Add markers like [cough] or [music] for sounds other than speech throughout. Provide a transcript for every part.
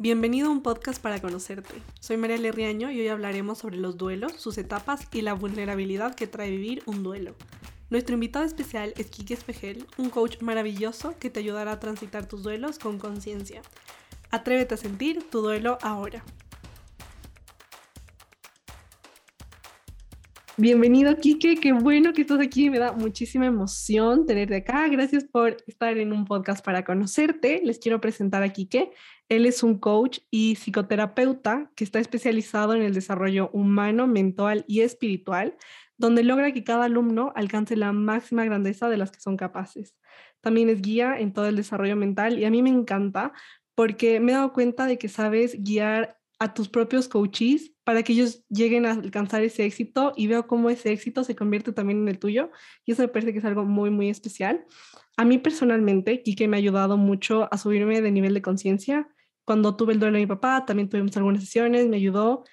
Bienvenido a un podcast para conocerte. Soy María Lerriaño y hoy hablaremos sobre los duelos, sus etapas y la vulnerabilidad que trae vivir un duelo. Nuestro invitado especial es Kiki Espejel, un coach maravilloso que te ayudará a transitar tus duelos con conciencia. Atrévete a sentir tu duelo ahora. Bienvenido, Kike. Qué bueno que estás aquí. Me da muchísima emoción tenerte acá. Gracias por estar en un podcast para conocerte. Les quiero presentar a Kike. Él es un coach y psicoterapeuta que está especializado en el desarrollo humano, mental y espiritual, donde logra que cada alumno alcance la máxima grandeza de las que son capaces. También es guía en todo el desarrollo mental y a mí me encanta porque me he dado cuenta de que sabes guiar a tus propios coaches para que ellos lleguen a alcanzar ese éxito y veo cómo ese éxito se convierte también en el tuyo y eso me parece que es algo muy, muy especial. A mí personalmente, Kike me ha ayudado mucho a subirme de nivel de conciencia. Cuando tuve el duelo de mi papá, también tuvimos algunas sesiones, me ayudó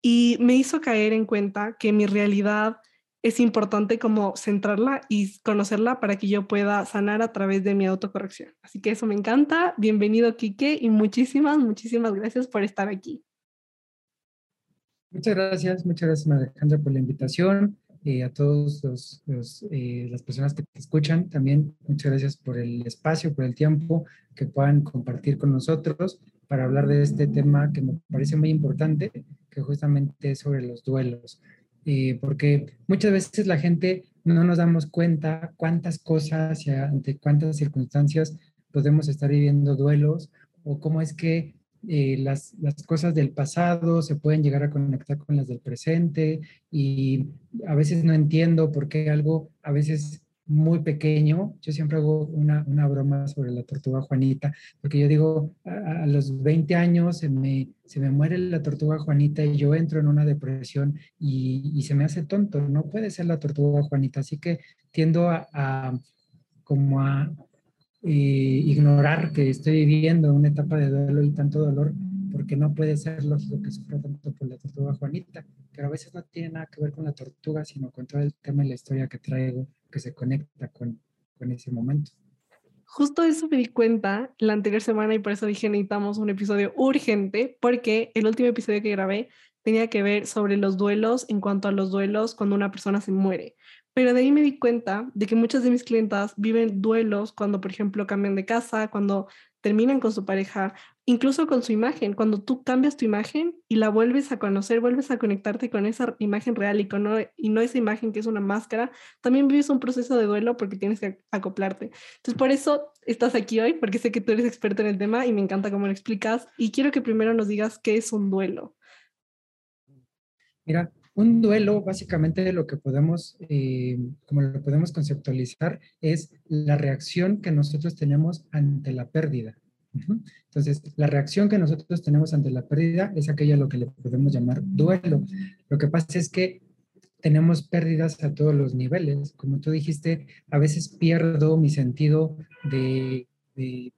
y me hizo caer en cuenta que mi realidad es importante como centrarla y conocerla para que yo pueda sanar a través de mi autocorrección. Así que eso me encanta. Bienvenido, Kike, y muchísimas, muchísimas gracias por estar aquí. Muchas gracias, muchas gracias Alejandra por la invitación. Eh, a todos los, eh, las personas que te escuchan, también muchas gracias por el espacio, por el tiempo que puedan compartir con nosotros para hablar de este tema que me parece muy importante, que justamente es sobre los duelos. Eh, porque muchas veces la gente no nos damos cuenta cuántas cosas y ante cuántas circunstancias podemos estar viviendo duelos o cómo es que eh, las, las, cosas del pasado se pueden llegar a conectar con las del presente y a veces no entiendo por qué algo a veces muy pequeño, yo siempre hago una, una broma sobre la tortuga Juanita, porque yo digo, a, los 20 años se me, se me muere la tortuga Juanita y yo entro en una depresión y, y se me hace tonto, no puede ser la tortuga Juanita, así que tiendo a, como a ignorar que estoy viviendo una etapa de duelo y tanto dolor, porque no puede ser lógico que sufra tanto por la tortuga Juanita, pero a veces no tiene nada que ver con la tortuga, sino con todo el tema y la historia que traigo, que se conecta con, con ese momento. Justo eso me di cuenta la anterior semana y por eso dije necesitamos un episodio urgente, porque el último episodio que grabé tenía que ver sobre los duelos en cuanto a los duelos cuando una persona se muere. Pero de ahí me di cuenta de que muchas de mis clientas viven duelos cuando, por ejemplo, cambian de casa, cuando terminan con su pareja, incluso con su imagen. Cuando tú cambias tu imagen y la vuelves a conocer, vuelves a conectarte con esa imagen real y, con no, y no esa imagen que es una máscara, también vives un proceso de duelo porque tienes que acoplarte. Entonces, por eso estás aquí hoy, porque sé que tú eres experto en el tema y me encanta cómo lo explicas. Y quiero que primero nos digas qué es un duelo. Mira, un duelo, básicamente lo que podemos, eh, como lo podemos conceptualizar, es la reacción que nosotros tenemos ante la pérdida. Entonces, la reacción que nosotros tenemos ante la pérdida es aquella lo que le podemos llamar duelo. Lo que pasa es que tenemos pérdidas a todos los niveles. Como tú dijiste, a veces pierdo mi sentido de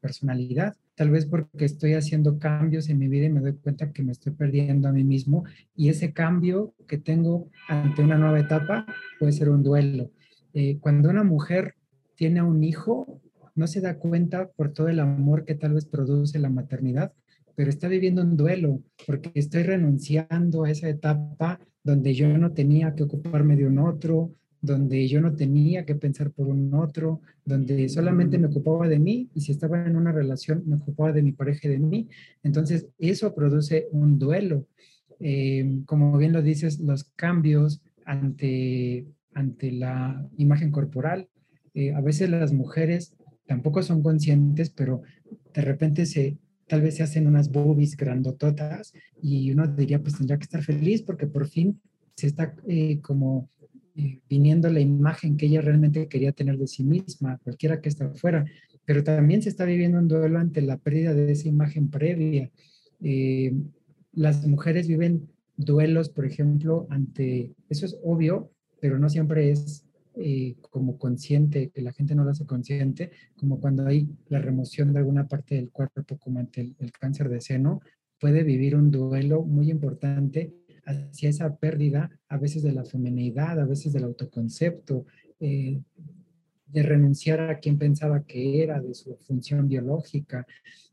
personalidad tal vez porque estoy haciendo cambios en mi vida y me doy cuenta que me estoy perdiendo a mí mismo y ese cambio que tengo ante una nueva etapa puede ser un duelo. Eh, cuando una mujer tiene un hijo, no se da cuenta por todo el amor que tal vez produce la maternidad, pero está viviendo un duelo porque estoy renunciando a esa etapa donde yo no tenía que ocuparme de un otro, donde yo no tenía que pensar por un otro, donde solamente me ocupaba de mí y si estaba en una relación me ocupaba de mi pareja y de mí. Entonces, eso produce un duelo. Eh, como bien lo dices, los cambios ante, ante la imagen corporal. Eh, a veces las mujeres tampoco son conscientes, pero de repente se, tal vez se hacen unas boobies grandototas y uno diría, pues tendría que estar feliz porque por fin se está eh, como eh, viniendo la imagen que ella realmente quería tener de sí misma, cualquiera que esté fuera, pero también se está viviendo un duelo ante la pérdida de esa imagen previa. Eh, las mujeres viven duelos, por ejemplo, ante, eso es obvio, pero no siempre es eh, como consciente, que la gente no lo hace consciente, como cuando hay la remoción de alguna parte del cuerpo, como ante el cáncer de seno, puede vivir un duelo muy importante hacia esa pérdida, a veces de la feminidad, a veces del autoconcepto. Eh, de renunciar a quien pensaba que era, de su función biológica.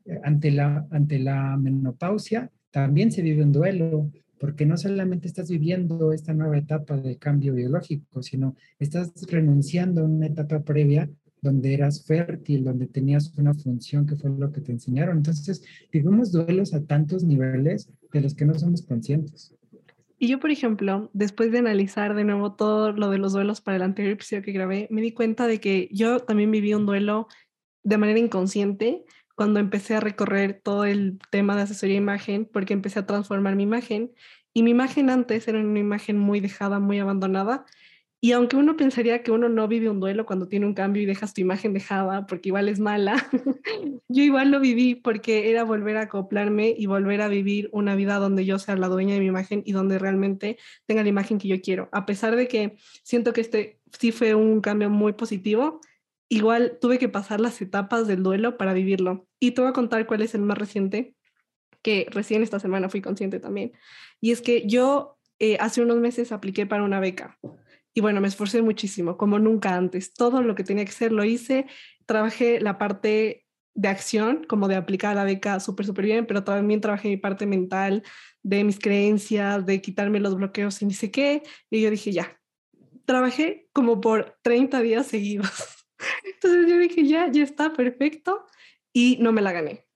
Eh, ante la, ante la menopausia también se vive un duelo, porque no solamente estás viviendo esta nueva etapa de cambio biológico, sino estás renunciando a una etapa previa donde eras fértil, donde tenías una función que fue lo que te enseñaron. Entonces, vivimos duelos a tantos niveles de los que no somos conscientes. Y yo, por ejemplo, después de analizar de nuevo todo lo de los duelos para el anterior episodio que grabé, me di cuenta de que yo también viví un duelo de manera inconsciente cuando empecé a recorrer todo el tema de asesoría de imagen, porque empecé a transformar mi imagen. Y mi imagen antes era una imagen muy dejada, muy abandonada. Y aunque uno pensaría que uno no vive un duelo cuando tiene un cambio y dejas tu imagen dejada, porque igual es mala, [laughs] yo igual lo viví porque era volver a acoplarme y volver a vivir una vida donde yo sea la dueña de mi imagen y donde realmente tenga la imagen que yo quiero. A pesar de que siento que este sí fue un cambio muy positivo, igual tuve que pasar las etapas del duelo para vivirlo. Y te voy a contar cuál es el más reciente, que recién esta semana fui consciente también. Y es que yo eh, hace unos meses apliqué para una beca. Y bueno, me esforcé muchísimo, como nunca antes. Todo lo que tenía que hacer lo hice. Trabajé la parte de acción, como de aplicar la beca súper, súper bien, pero también trabajé mi parte mental, de mis creencias, de quitarme los bloqueos y ni sé qué. Y yo dije, ya, trabajé como por 30 días seguidos. [laughs] Entonces yo dije, ya, ya está, perfecto. Y no me la gané.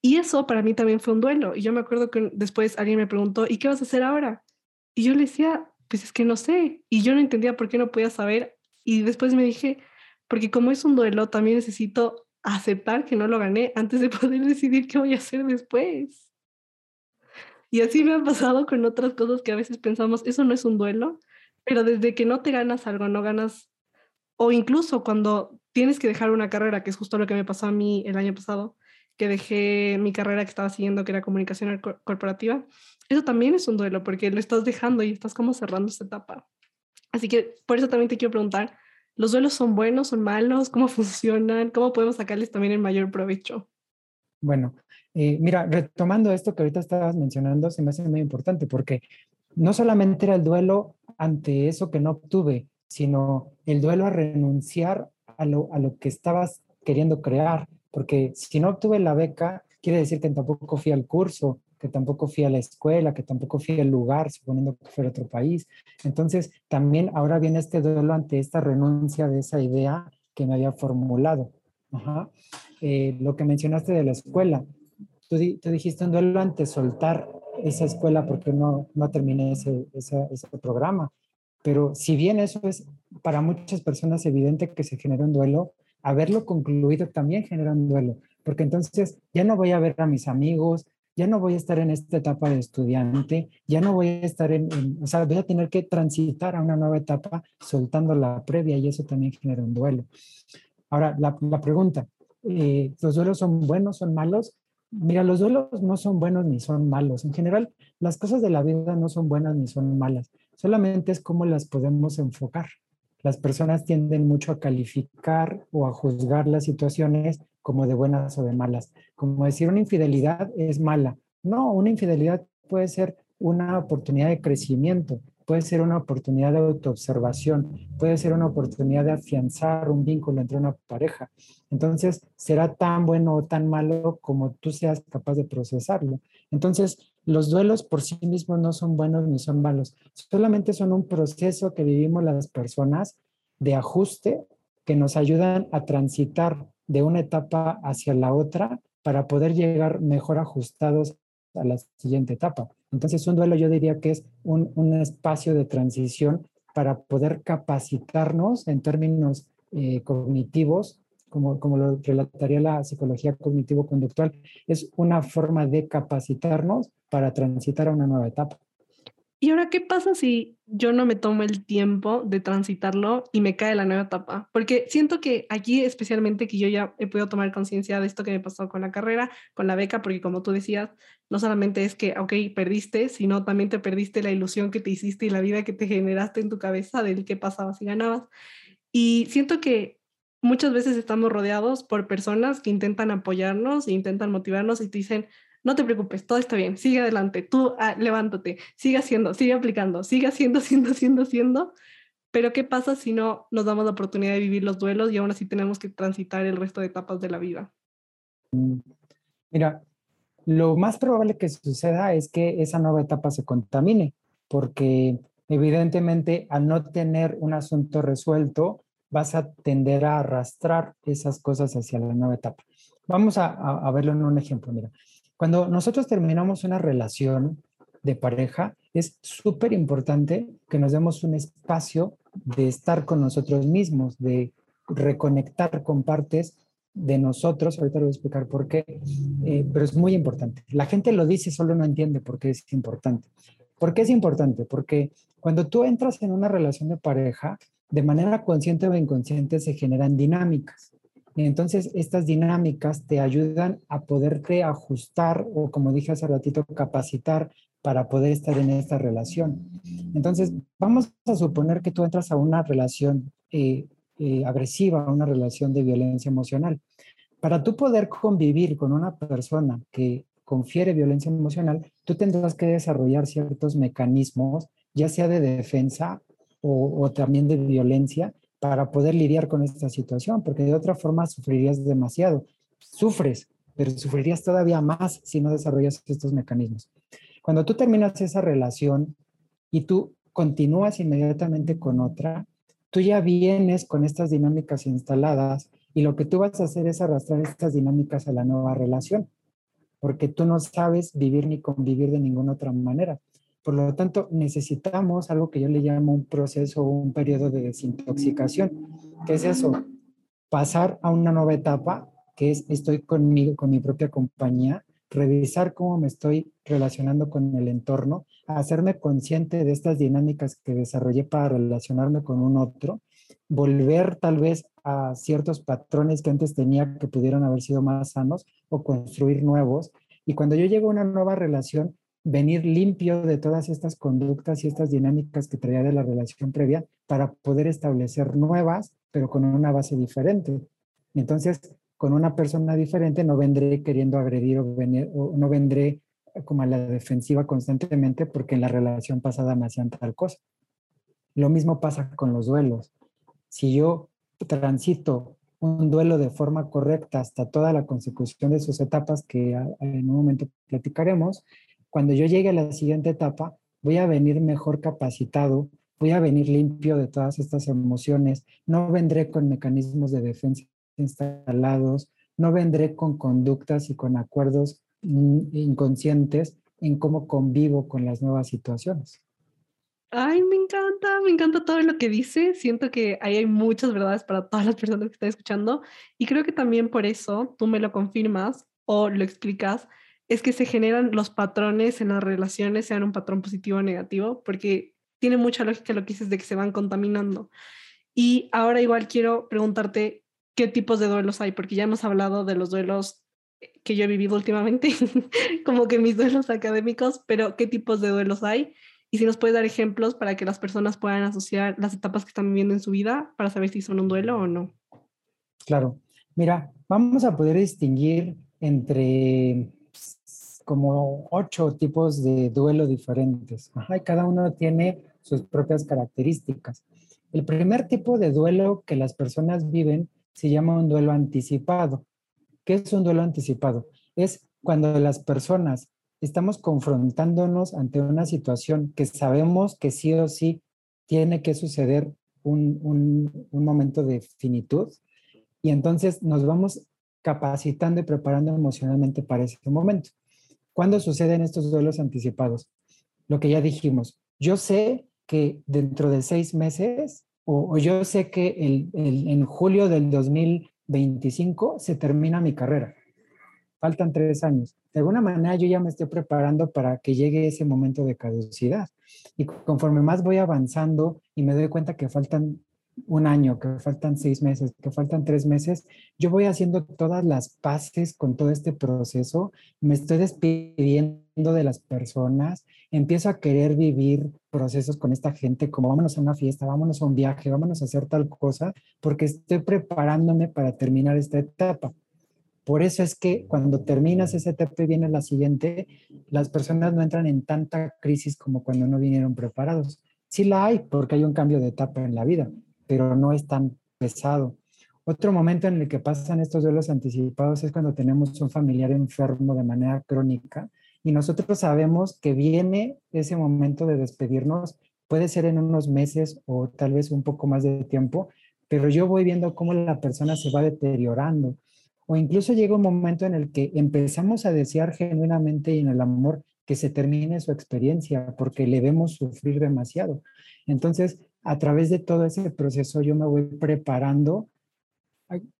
Y eso para mí también fue un duelo. Y yo me acuerdo que después alguien me preguntó, ¿y qué vas a hacer ahora? Y yo le decía, pues es que no sé. Y yo no entendía por qué no podía saber. Y después me dije, porque como es un duelo, también necesito aceptar que no lo gané antes de [laughs] poder decidir qué voy a hacer después. Y así me ha pasado con otras cosas que a veces pensamos, eso no es un duelo, pero desde que no te ganas algo, no ganas o incluso cuando tienes que dejar una carrera, que es justo lo que me pasó a mí el año pasado, que dejé mi carrera que estaba siguiendo, que era comunicación corporativa, eso también es un duelo porque lo estás dejando y estás como cerrando esa etapa. Así que por eso también te quiero preguntar, ¿los duelos son buenos, son malos? ¿Cómo [laughs] funcionan? ¿Cómo podemos sacarles también el mayor provecho? Bueno, eh, mira, retomando esto que ahorita estabas mencionando, se me hace muy importante porque no solamente era el duelo ante eso que no obtuve, sino el duelo a renunciar a lo, a lo que estabas queriendo crear, porque si no obtuve la beca, quiere decir que tampoco fui al curso, que tampoco fui a la escuela, que tampoco fui al lugar, suponiendo que fuera otro país. Entonces, también ahora viene este duelo ante esta renuncia de esa idea que me había formulado. Eh, lo que mencionaste de la escuela, tú, tú, dijiste un duelo ante soltar esa escuela porque no, no terminé ese, ese, ese programa. Pero si bien eso es para muchas personas evidente que se genera un duelo, haberlo concluido también genera un duelo, porque entonces ya no voy a ver a mis amigos, ya no voy a estar en esta etapa de estudiante, ya no voy a estar en, o sea, voy a tener que transitar a una nueva etapa soltando la previa y eso también genera un duelo. Ahora, la, la pregunta, eh, ¿los duelos son buenos, son malos? Mira, los duelos no son buenos ni son malos. En general, las cosas de la vida no son buenas ni son malas solamente es cómo las podemos enfocar. Las personas tienden mucho a calificar o a juzgar las situaciones como de buenas o de malas. Como decir una infidelidad es mala. No, una infidelidad puede ser una oportunidad de crecimiento, puede ser una oportunidad de autoobservación, puede ser una oportunidad de afianzar un vínculo entre una pareja. Entonces, será tan bueno o tan malo como tú seas capaz de procesarlo. Entonces, los duelos por sí mismos no son buenos ni son malos, solamente son un proceso que vivimos las personas de ajuste que nos ayudan a transitar de una etapa hacia la otra para poder llegar mejor ajustados a la siguiente etapa. Entonces, un duelo yo diría que es un, espacio de transición para poder capacitarnos en términos eh, cognitivos, como, como lo relataría la psicología cognitivo-conductual, es una forma de capacitarnos para transitar a una nueva etapa. ¿Y ahora qué pasa si yo no me tomo el tiempo de transitarlo y me cae la nueva etapa? Porque siento que aquí especialmente que yo ya he podido tomar conciencia de esto que me pasó con la carrera, con la beca, porque como tú decías, no solamente es que, ok, perdiste, sino también te perdiste la ilusión que te hiciste y la vida que te generaste en tu cabeza del qué pasaba si ganabas. Y siento que muchas veces estamos rodeados por personas que intentan apoyarnos e intentan motivarnos y te dicen, no te preocupes, todo está bien, sigue adelante, tú ah, levántate, sigue haciendo, sigue aplicando, sigue haciendo, [laughs] haciendo, haciendo, haciendo, pero ¿qué pasa si no nos damos la oportunidad de vivir los duelos y aún así tenemos que transitar el resto de etapas de la vida? Mm, mira, lo más probable que suceda es que esa nueva etapa se contamine, porque evidentemente al no tener un asunto resuelto, vas a tender a arrastrar esas cosas hacia la nueva etapa. Vamos a, a verlo en un ejemplo. Mira, cuando nosotros terminamos una relación de pareja, es súper importante que nos demos un espacio de estar con nosotros mismos, de reconectar con partes de nosotros, ahorita lo voy a explicar por qué, eh, pero es muy importante. La gente lo dice, solo no entiende por qué es importante. ¿Por qué es importante? Porque cuando tú entras en una relación de pareja, de manera consciente o inconsciente se generan dinámicas. Entonces estas dinámicas te ayudan a poderte ajustar o, como dije hace ratito, capacitar para poder estar en esta relación. Entonces, vamos a suponer que tú entras a una relación eh, eh, agresiva, una relación de violencia emocional. Para tú poder convivir con una persona que confiere violencia emocional, tú tendrás que desarrollar ciertos mecanismos, ya sea de defensa o, también de violencia, para poder lidiar con esta situación, porque de otra forma sufrirías demasiado. Sufres, pero sufrirías todavía más si no desarrollas estos mecanismos. Cuando tú terminas esa relación y tú continúas inmediatamente con otra, tú ya vienes con estas dinámicas instaladas y lo que tú vas a hacer es arrastrar estas dinámicas a la nueva relación, porque tú no sabes vivir ni convivir de ninguna otra manera. Por lo tanto, necesitamos algo que yo le llamo un proceso o un periodo de desintoxicación. ¿Qué es eso? Pasar a una nueva etapa, que es estoy conmigo, con mi propia compañía, revisar cómo me estoy relacionando con el entorno, hacerme consciente de estas dinámicas que desarrollé para relacionarme con un otro, volver tal vez a ciertos patrones que antes tenía que pudieron haber sido más sanos o construir nuevos. Y cuando yo llego a una nueva relación, venir limpio de todas estas conductas y estas dinámicas que traía de la relación previa para poder establecer nuevas, pero con una base diferente. Entonces, con una persona diferente no vendré queriendo agredir o, venir, o no vendré como a la defensiva constantemente porque en la relación pasada me hacían tal cosa. Lo mismo pasa con los duelos. Si yo transito un duelo de forma correcta hasta toda la consecución de sus etapas que en un momento platicaremos, cuando yo llegue a la siguiente etapa, voy a venir mejor capacitado, voy a venir limpio de todas estas emociones, no vendré con mecanismos de defensa instalados, no vendré con conductas y con acuerdos inconscientes en cómo convivo con las nuevas situaciones. Ay, me encanta, me encanta todo lo que dice. Siento que ahí hay muchas verdades para todas las personas que están escuchando y creo que también por eso tú me lo confirmas o lo explicas, es que se generan los patrones en las relaciones, sean un patrón positivo o negativo, porque tiene mucha lógica lo que dices de que se van contaminando. Y ahora igual quiero preguntarte qué tipos de duelos hay, porque ya hemos hablado de los duelos que yo he vivido últimamente, [laughs] como que mis duelos académicos, pero qué tipos de duelos hay y si nos puedes dar ejemplos para que las personas puedan asociar las etapas que están viviendo en su vida para saber si son un duelo o no. Claro, mira, vamos a poder distinguir entre como ocho tipos de duelo diferentes. y cada uno tiene sus propias características. El primer tipo de duelo que las personas viven se llama un duelo anticipado. ¿Qué es un duelo anticipado? Es cuando las personas estamos confrontándonos ante una situación que sabemos que sí o sí tiene que suceder un, un, momento de finitud y entonces nos vamos capacitando y preparando emocionalmente para ese momento. ¿Cuándo suceden estos duelos anticipados? Lo que ya dijimos, yo sé que dentro de seis meses o, yo sé que el, en julio del 2025 se termina mi carrera. Faltan tres años. De alguna manera yo ya me estoy preparando para que llegue ese momento de caducidad. Y conforme más voy avanzando y me doy cuenta que faltan un año, que faltan seis meses, que faltan tres meses, yo voy haciendo todas las paces con todo este proceso, me estoy despidiendo de las personas, empiezo a querer vivir procesos con esta gente, como vámonos a una fiesta, vámonos a un viaje, vámonos a hacer tal cosa, porque estoy preparándome para terminar esta etapa. Por eso es que cuando terminas esa etapa y viene la siguiente, las personas no entran en tanta crisis como cuando no vinieron preparados Sí la hay porque hay un cambio de etapa en la vida, pero no es tan pesado. Otro momento en el que pasan estos duelos anticipados es cuando tenemos un familiar enfermo de manera crónica y nosotros sabemos que viene ese momento de despedirnos, puede ser en unos meses o tal vez un poco más de tiempo, pero yo voy viendo cómo la persona se va deteriorando. O incluso llega un momento en el que empezamos a desear genuinamente y en el amor que se termine su experiencia porque le vemos sufrir demasiado. Entonces, a través de todo ese proceso yo me voy preparando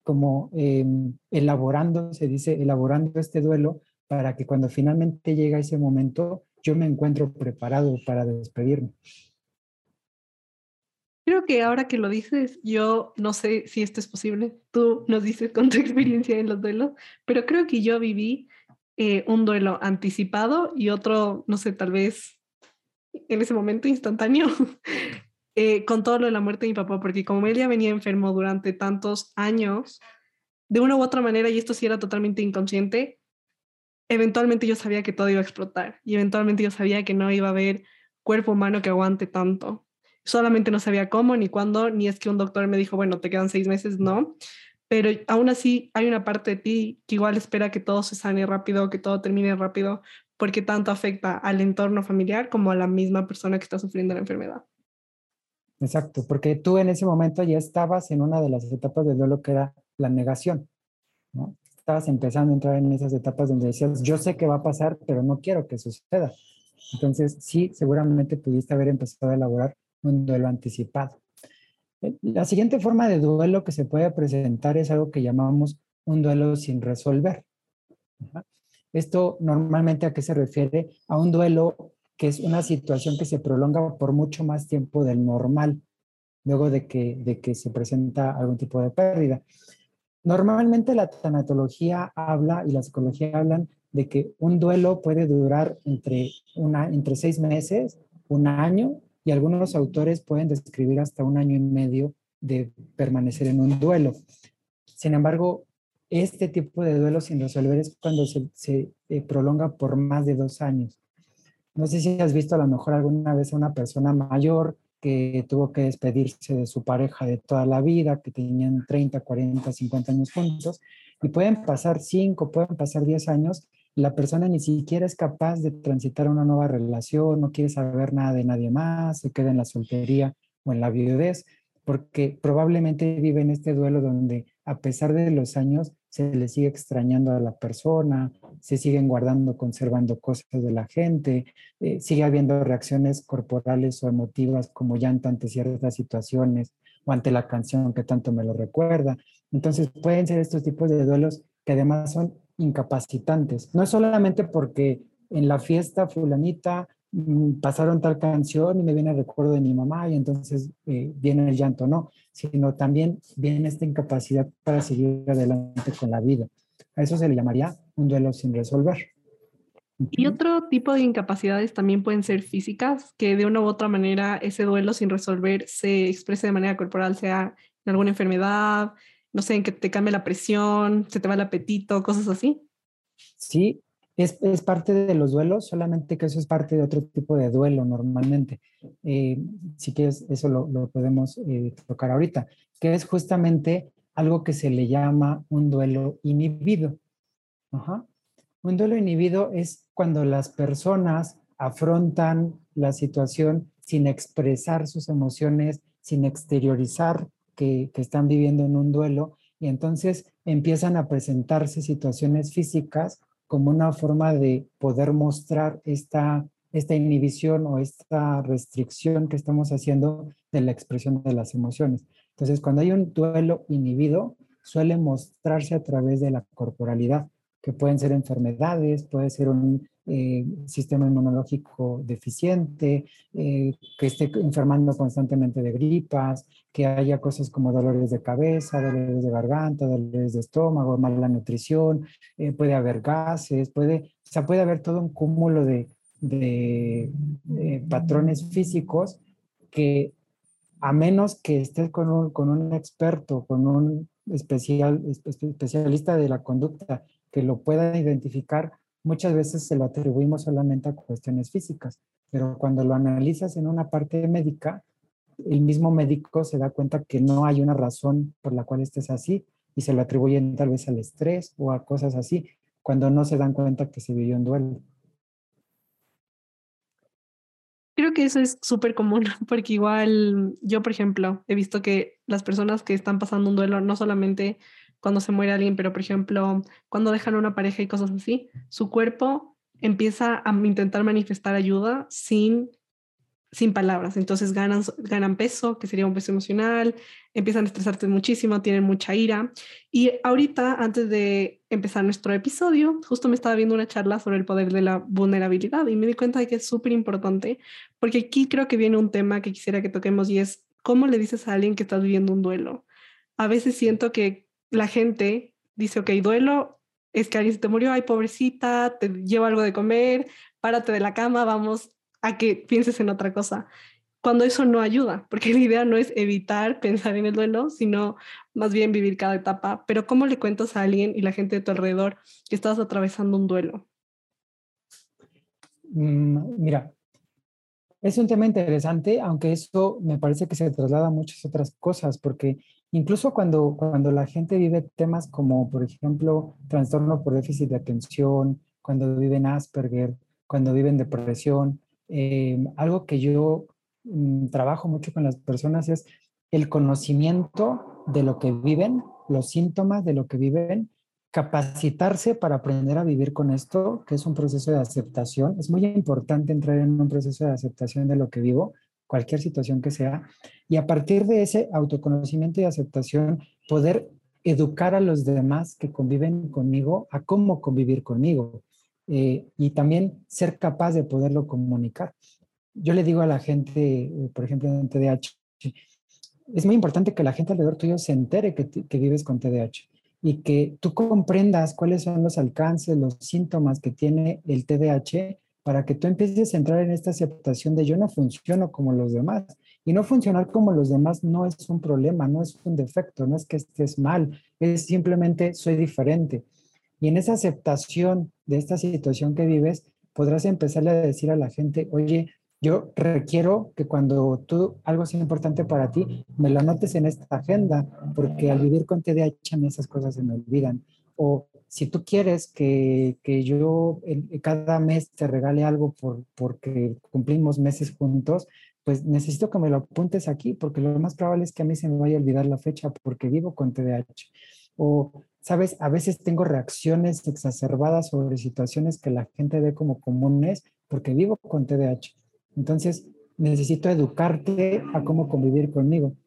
como em, elaborando, se dice, elaborando este duelo para que cuando finalmente llega ese momento, yo me encuentro preparado para despedirme. Creo que ahora que lo dices, yo no sé si esto es posible. Tú nos dices con tu experiencia en los duelos, pero creo que yo viví eh, un duelo anticipado y otro, no sé, tal vez en ese momento instantáneo, [laughs] eh, con todo lo de la muerte de mi papá, porque como él ya venía enfermo durante tantos años, de una u otra manera, y esto sí era totalmente inconsciente, eventualmente yo sabía que todo iba a explotar y eventualmente yo sabía que no iba a haber cuerpo humano que aguante tanto. Solamente no sabía cómo ni cuándo, ni es que un doctor me dijo, bueno, te quedan seis meses, no. Pero aún así hay una parte de ti que igual espera que todo se sane rápido, que todo termine rápido, porque tanto afecta al entorno familiar como a la misma persona que está sufriendo la enfermedad. Exacto, porque tú en ese momento ya estabas en una de las etapas del duelo que era la negación, ¿no? Estabas empezando a entrar en esas etapas donde decías, yo sé que va a pasar, pero no quiero que suceda. Entonces, sí, seguramente pudiste haber empezado a elaborar un duelo anticipado. Eh, la siguiente forma de duelo que se puede presentar es algo que llamamos un duelo sin resolver. Esto normalmente a qué se refiere? A un duelo que es una situación que se prolonga por mucho más tiempo del normal, luego de que, de que se presenta algún tipo de pérdida. Normalmente la tanatología habla y la psicología hablan de que un duelo puede durar entre, una, entre seis meses, un año, y algunos autores pueden describir hasta un año y medio de permanecer en un duelo. Sin embargo, este tipo de duelo sin resolver es cuando se, se eh, prolonga por más de dos años. No sé si has visto a lo mejor alguna vez a una persona mayor que tuvo que despedirse de su pareja de toda la vida, que tenían 30, 40, 50 años juntos, y pueden pasar 5, pueden pasar 10 años, y la persona ni siquiera es capaz de transitar una nueva relación, no quiere saber nada de nadie más, se queda en la soltería o en la viudez, porque probablemente vive en este duelo donde a pesar de los años se le sigue extrañando a la persona, se siguen guardando, conservando cosas de la gente, eh, sigue habiendo reacciones corporales o emotivas como llanto ante ciertas situaciones o ante la canción que tanto me lo recuerda. Entonces pueden ser estos tipos de duelos que además son incapacitantes. No es solamente porque en la fiesta fulanita pasaron tal canción y me viene el recuerdo de mi mamá y entonces eh, viene el llanto, no, sino también viene esta incapacidad para seguir adelante con la vida. A eso se le llamaría un duelo sin resolver. Y otro tipo de incapacidades también pueden ser físicas, que de una u otra manera ese duelo sin resolver se exprese de manera corporal, sea en alguna enfermedad, no sé, en que te cambie la presión, se te va el apetito, cosas así. Sí, es, parte de los duelos, solamente que eso es parte de otro tipo de duelo normalmente. Eh, si quieres, eso lo, lo podemos eh, tocar ahorita, que es justamente algo que se le llama un duelo inhibido. Un duelo inhibido es cuando las personas afrontan la situación sin expresar sus emociones, sin exteriorizar que, están viviendo en un duelo y entonces empiezan a presentarse situaciones físicas como una forma de poder mostrar esta, esta inhibición o esta restricción que estamos haciendo de la expresión de las emociones. Entonces, cuando hay un duelo inhibido, suele mostrarse a través de la corporalidad, que pueden ser enfermedades, puede ser un eh, sistema inmunológico deficiente, eh, que esté enfermando constantemente de gripas, que haya cosas como dolores de cabeza, dolores de garganta, dolores de estómago, mala nutrición, eh, puede haber gases, puede, o sea, puede haber todo un cúmulo de, de patrones físicos que a menos que estés con un, con un experto, con un especial, especialista de la conducta que lo pueda identificar, muchas veces se lo atribuimos solamente a cuestiones físicas. pero cuando lo analizas en una parte médica, el mismo médico se da cuenta que no hay una razón por la cual estés así y se lo atribuyen tal vez al estrés o a cosas así, cuando no se dan cuenta que se vivió un duelo. Creo que eso es súper común, [laughs] porque igual yo, por ejemplo, he visto que las personas que están pasando un duelo, no solamente cuando se muere alguien, pero por ejemplo, cuando dejan una pareja y cosas así, su cuerpo empieza a intentar manifestar ayuda sin sin palabras. Entonces ganan, ganan peso, que sería un peso emocional, empiezan a estresarse muchísimo, tienen mucha ira. Y ahorita, antes de empezar nuestro episodio, justo me estaba viendo una charla sobre el poder de la vulnerabilidad y me di cuenta de que es súper importante, porque aquí creo que viene un tema que quisiera que toquemos y es cómo le dices a alguien que estás viviendo un duelo. A veces siento que la gente dice, ok, duelo es que alguien se te murió, ay, pobrecita, te llevo algo de comer, párate de la cama, vamos a que pienses en otra cosa, cuando eso no ayuda, porque la idea no es evitar pensar en el duelo, sino más bien vivir cada etapa. Pero ¿cómo le cuentas a alguien y la gente de tu alrededor que estás atravesando un duelo? Mm, mira, es un tema interesante, aunque eso me parece que se traslada a muchas otras cosas, porque incluso cuando, cuando la gente vive temas como, por ejemplo, trastorno por déficit de atención, cuando viven Asperger, cuando viven depresión, eh, algo que yo mm, trabajo mucho con las personas es el conocimiento de lo que viven, los síntomas de lo que viven, capacitarse para aprender a vivir con esto, que es un proceso de aceptación. Es muy importante entrar en un proceso de aceptación de lo que vivo, cualquier situación que sea, y a partir de ese autoconocimiento y aceptación, poder educar a los demás que conviven conmigo a cómo convivir conmigo. Eh, y también ser capaz de poderlo comunicar. Yo le digo a la gente, eh, por ejemplo, en TDAH, es muy importante que la gente alrededor tuyo se entere que, que vives con TDAH y que tú comprendas cuáles son los alcances, los síntomas que tiene el TDAH para que tú empieces a entrar en esta aceptación de yo no funciono como los demás. Y no funcionar como los demás no es un problema, no es un defecto, no es que estés mal, es simplemente soy diferente. Y en esa aceptación de esta situación que vives, podrás empezarle a decir a la gente, oye, yo requiero que cuando tú algo sea importante para ti, me lo anotes en esta agenda, porque al vivir con TDAH esas cosas se me olvidan. O si tú quieres que, que yo cada mes te regale algo por, porque cumplimos meses juntos, pues necesito que me lo apuntes aquí, porque lo más probable es que a mí se me vaya a olvidar la fecha porque vivo con TDAH. O sabes, a veces tengo reacciones exacerbadas sobre situaciones que la gente ve como comunes porque vivo con TDAH. Entonces, necesito educarte a cómo convivir conmigo.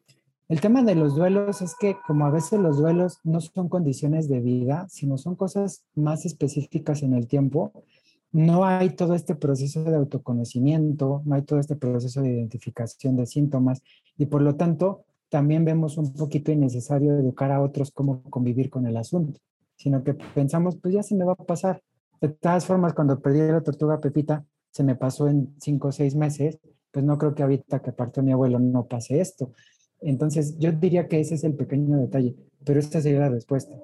El tema de los duelos es que como a veces los duelos no son condiciones de vida, sino son cosas más específicas en el tiempo, no hay todo este proceso de autoconocimiento, no hay todo este proceso de identificación de síntomas y por lo tanto también vemos un poquito innecesario educar a otros cómo convivir con el asunto, sino que pensamos, pues ya se me va a pasar. De todas formas, cuando perdí la tortuga Pepita, se me pasó en cinco o seis meses, pues no creo que ahorita que partió mi abuelo no pase esto. Entonces, yo diría que ese es el pequeño detalle, pero esta sería la respuesta.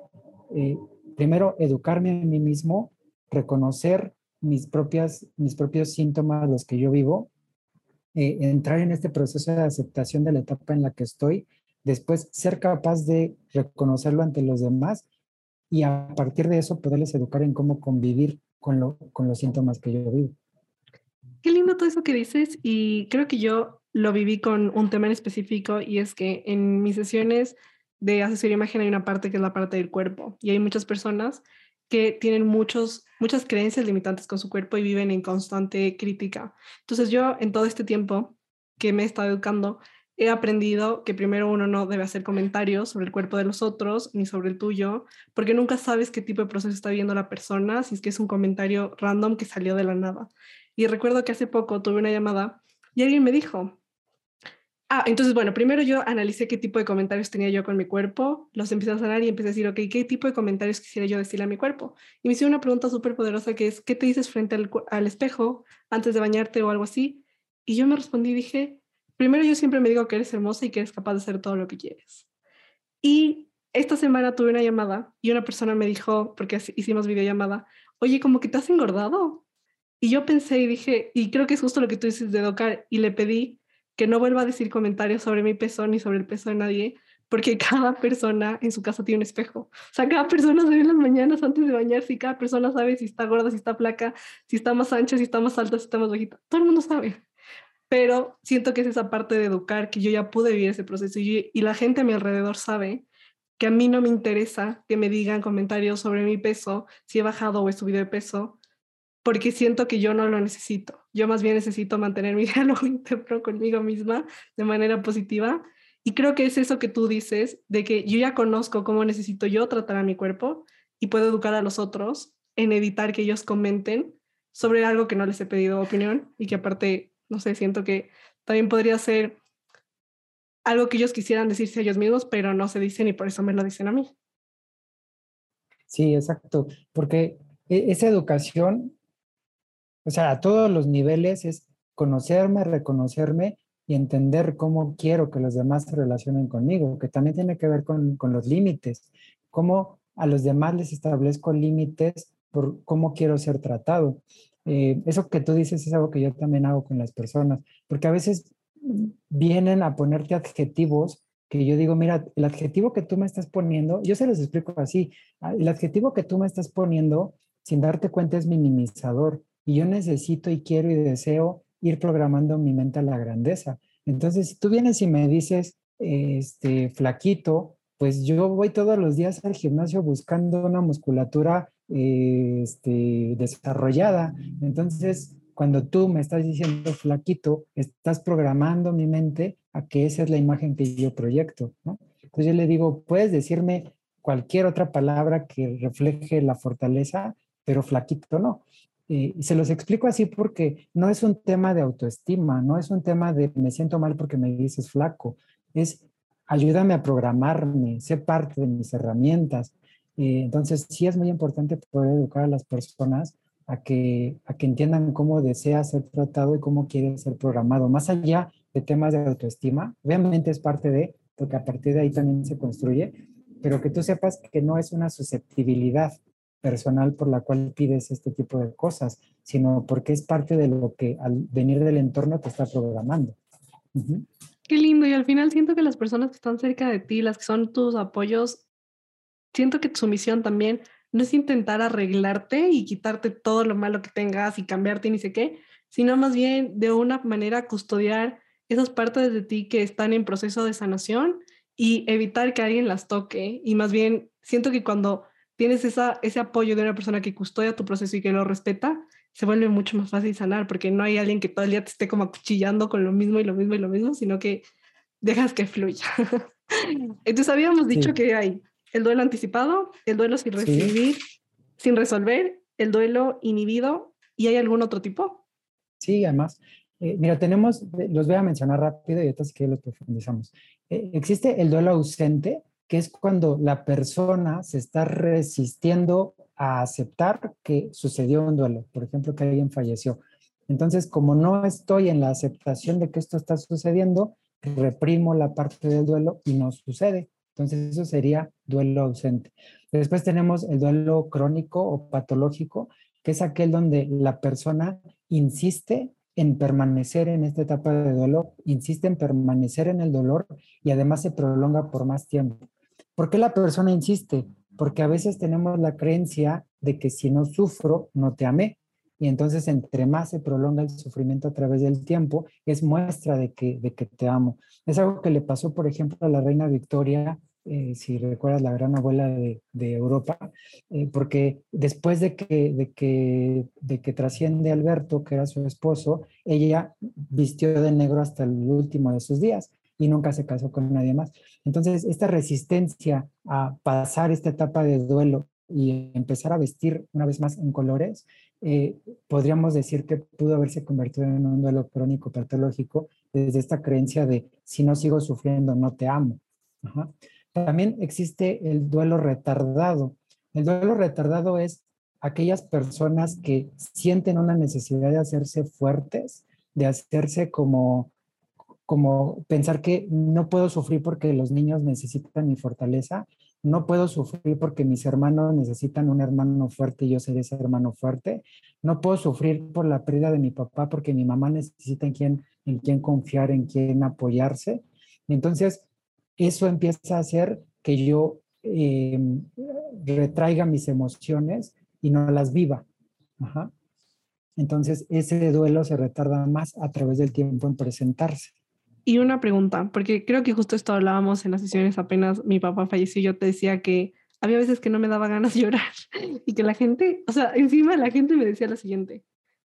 Eh, primero, educarme a mí mismo, reconocer mis, propias, mis propios síntomas, los que yo vivo, eh, entrar en este proceso de aceptación de la etapa en la que estoy, después ser capaz de reconocerlo ante los demás y a partir de eso poderles educar en cómo convivir con, lo, con los síntomas que yo vivo. Qué lindo todo eso que dices y creo que yo lo viví con un tema en específico y es que en mis sesiones de asesoría imagen hay una parte que es la parte del cuerpo y hay muchas personas que tienen muchos, muchas creencias limitantes con su cuerpo y viven en constante crítica. Entonces yo en todo este tiempo que me he estado educando, he aprendido que primero uno no debe hacer comentarios sobre el cuerpo de los otros ni sobre el tuyo, porque nunca sabes qué tipo de proceso está viendo la persona, si es que es un comentario random que salió de la nada. Y recuerdo que hace poco tuve una llamada y alguien me dijo, Ah, entonces, bueno, primero yo analicé qué tipo de comentarios tenía yo con mi cuerpo, los empecé a sanar y empecé a decir, ok, ¿qué tipo de comentarios quisiera yo decirle a mi cuerpo? Y me hicieron una pregunta súper poderosa que es, ¿qué te dices frente al, al, espejo antes de bañarte o algo así? Y yo me respondí y dije, primero yo siempre me digo que eres hermosa y que eres capaz de hacer todo lo que quieres. Y esta semana tuve una llamada y una persona me dijo, porque hicimos videollamada, oye, como que te has engordado. Y yo pensé y dije, y creo que es justo lo que tú dices de educar, y le pedí que no vuelva a decir comentarios sobre mi peso ni sobre el peso de nadie, porque [laughs] cada persona en su casa tiene un espejo. O sea, cada persona sabe en las mañanas antes de bañarse y cada persona sabe si está gorda, si está flaca, si está más ancha, si está más alta, si está más bajita. Todo el mundo sabe. Pero siento que es esa parte de educar que yo ya pude vivir ese proceso y, y la gente a mi alrededor sabe que a mí no me interesa que me digan comentarios sobre mi peso, si he bajado o he subido de peso, porque siento que yo no lo necesito. Yo más bien necesito mantener mi [laughs] diálogo interno conmigo misma de manera positiva y creo que es eso que tú dices, de que yo ya conozco cómo necesito yo tratar a mi cuerpo y puedo educar a los otros en evitar que ellos comenten sobre algo que no les he pedido opinión y que aparte, no sé, siento que también podría ser algo que ellos quisieran decirse a ellos mismos, pero no se dicen y por eso me lo dicen a mí. Sí, exacto, porque e, esa educación, o sea, a todos los niveles es conocerme, reconocerme y entender cómo quiero que los demás se relacionen conmigo, que también tiene que ver con, con los límites, cómo a los demás les establezco límites por cómo quiero ser tratado. Eh, eso que tú dices es algo que yo también hago con las personas, porque a veces vienen a ponerte adjetivos que yo digo, mira, el adjetivo que tú me estás poniendo, yo se los explico así, ah, el adjetivo que tú me estás poniendo, sin darte cuenta, es minimizador. Y yo necesito y quiero y deseo ir programando mi mente a la grandeza. Entonces, si tú vienes y me dices, este, flaquito, pues yo voy todos los días al gimnasio buscando una musculatura este, desarrollada. Entonces, cuando tú me estás diciendo flaquito, estás programando mi mente a que esa es la imagen que yo proyecto. Entonces yo le digo, puedes decirme cualquier otra palabra que refleje la fortaleza, pero flaquito no. Y se los explico así porque no es un tema de autoestima, no es un tema de me siento mal porque me dices flaco, es ayúdame a programarme, sé parte de mis herramientas. Eh, entonces, sí es muy importante poder educar a las personas a que, a que entiendan cómo desea ser tratado y cómo quiere ser programado, más allá de temas de autoestima. Obviamente es parte de, porque a partir de ahí también se construye, pero que tú sepas que no es una susceptibilidad, personal por la cual pides este tipo de cosas, sino porque es parte de lo que al venir del entorno te está programando. Qué lindo, y al final siento que las personas que están cerca de ti, las que son tus apoyos, siento que su misión también no es intentar arreglarte y quitarte todo lo malo que tengas y cambiarte ni sé qué, sino más bien de una manera custodiar esas partes de ti que están en proceso de sanación y evitar que alguien las toque. Y más bien siento que cuando tienes esa, ese apoyo de una persona que custodia tu proceso y que lo respeta, se vuelve mucho más fácil sanar, porque no hay alguien que todo el día te esté como acuchillando con lo mismo y lo mismo y lo mismo, sino que dejas que fluya. [laughs] Entonces habíamos dicho que hay el duelo anticipado, el duelo sin recibir, sin resolver, el duelo inhibido, ¿y hay algún otro tipo? Sí, además, eh, mira, tenemos, los voy a mencionar rápido y otras que los profundizamos. Eh, existe el duelo ausente, que es cuando la persona se está resistiendo a aceptar que sucedió un duelo, por ejemplo, que alguien falleció. Entonces, como no estoy en la aceptación de que esto está sucediendo, reprimo la parte del duelo y no sucede. Entonces, eso sería duelo ausente. Después tenemos el duelo crónico o patológico, que es aquel donde la persona insiste en permanecer en esta etapa de duelo, insiste en permanecer en el dolor y además se prolonga por más tiempo. ¿Por qué la persona insiste? Porque a veces tenemos la creencia de que si no sufro, no te amé. Y entonces entre más se prolonga el sufrimiento a través del tiempo, es muestra de que, de que te amo. Es algo que le pasó, por ejemplo, a la reina Victoria, eh, si recuerdas, la gran abuela de, Europa, eh, porque después de que, de, que, de que trasciende Alberto, que era su esposo, ella vistió de negro hasta el último de sus días y nunca se casó con nadie más. Entonces, esta resistencia a pasar esta etapa de duelo y empezar a vestir una vez más en colores, eh, podríamos decir que pudo haberse convertido en un duelo crónico patológico desde esta creencia de si no sigo sufriendo, no te amo. También existe el duelo retardado. El duelo retardado es aquellas personas que sienten una necesidad de hacerse fuertes, de hacerse como como pensar que no puedo sufrir porque los niños necesitan mi fortaleza no puedo sufrir porque mis hermanos necesitan un hermano fuerte y yo seré ese hermano fuerte. No puedo sufrir por la pérdida de mi papá porque mi mamá necesita en quién, en quién confiar, en quién apoyarse. Entonces, eso empieza a hacer que yo em, retraiga mis emociones y no las viva. Entonces, ese duelo se retarda más a través del tiempo en presentarse. Y una pregunta, porque creo que justo esto hablábamos en las sesiones apenas mi papá falleció yo te decía que había veces que no me daba ganas de llorar [laughs] y que la gente, o sea, encima la gente me decía lo siguiente,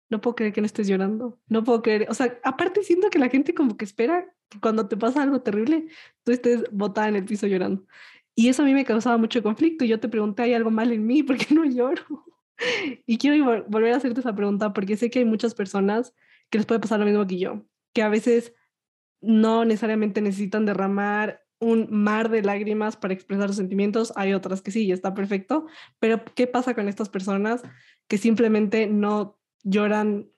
no puedo creer que no estés llorando, no puedo creer, o sea, aparte siento que la gente como que espera que cuando te pasa algo terrible, tú estés botada en el piso llorando. Y eso a mí me causaba mucho conflicto y yo te pregunté, ¿hay algo mal en mí? ¿Por qué no lloro? [laughs] Y quiero volver a hacerte esa pregunta porque sé que hay muchas personas que les puede pasar lo mismo que yo, que a veces no necesariamente necesitan derramar un mar de lágrimas para expresar sus sentimientos, hay otras que sí, y está perfecto, pero ¿qué pasa con estas personas que simplemente no lloran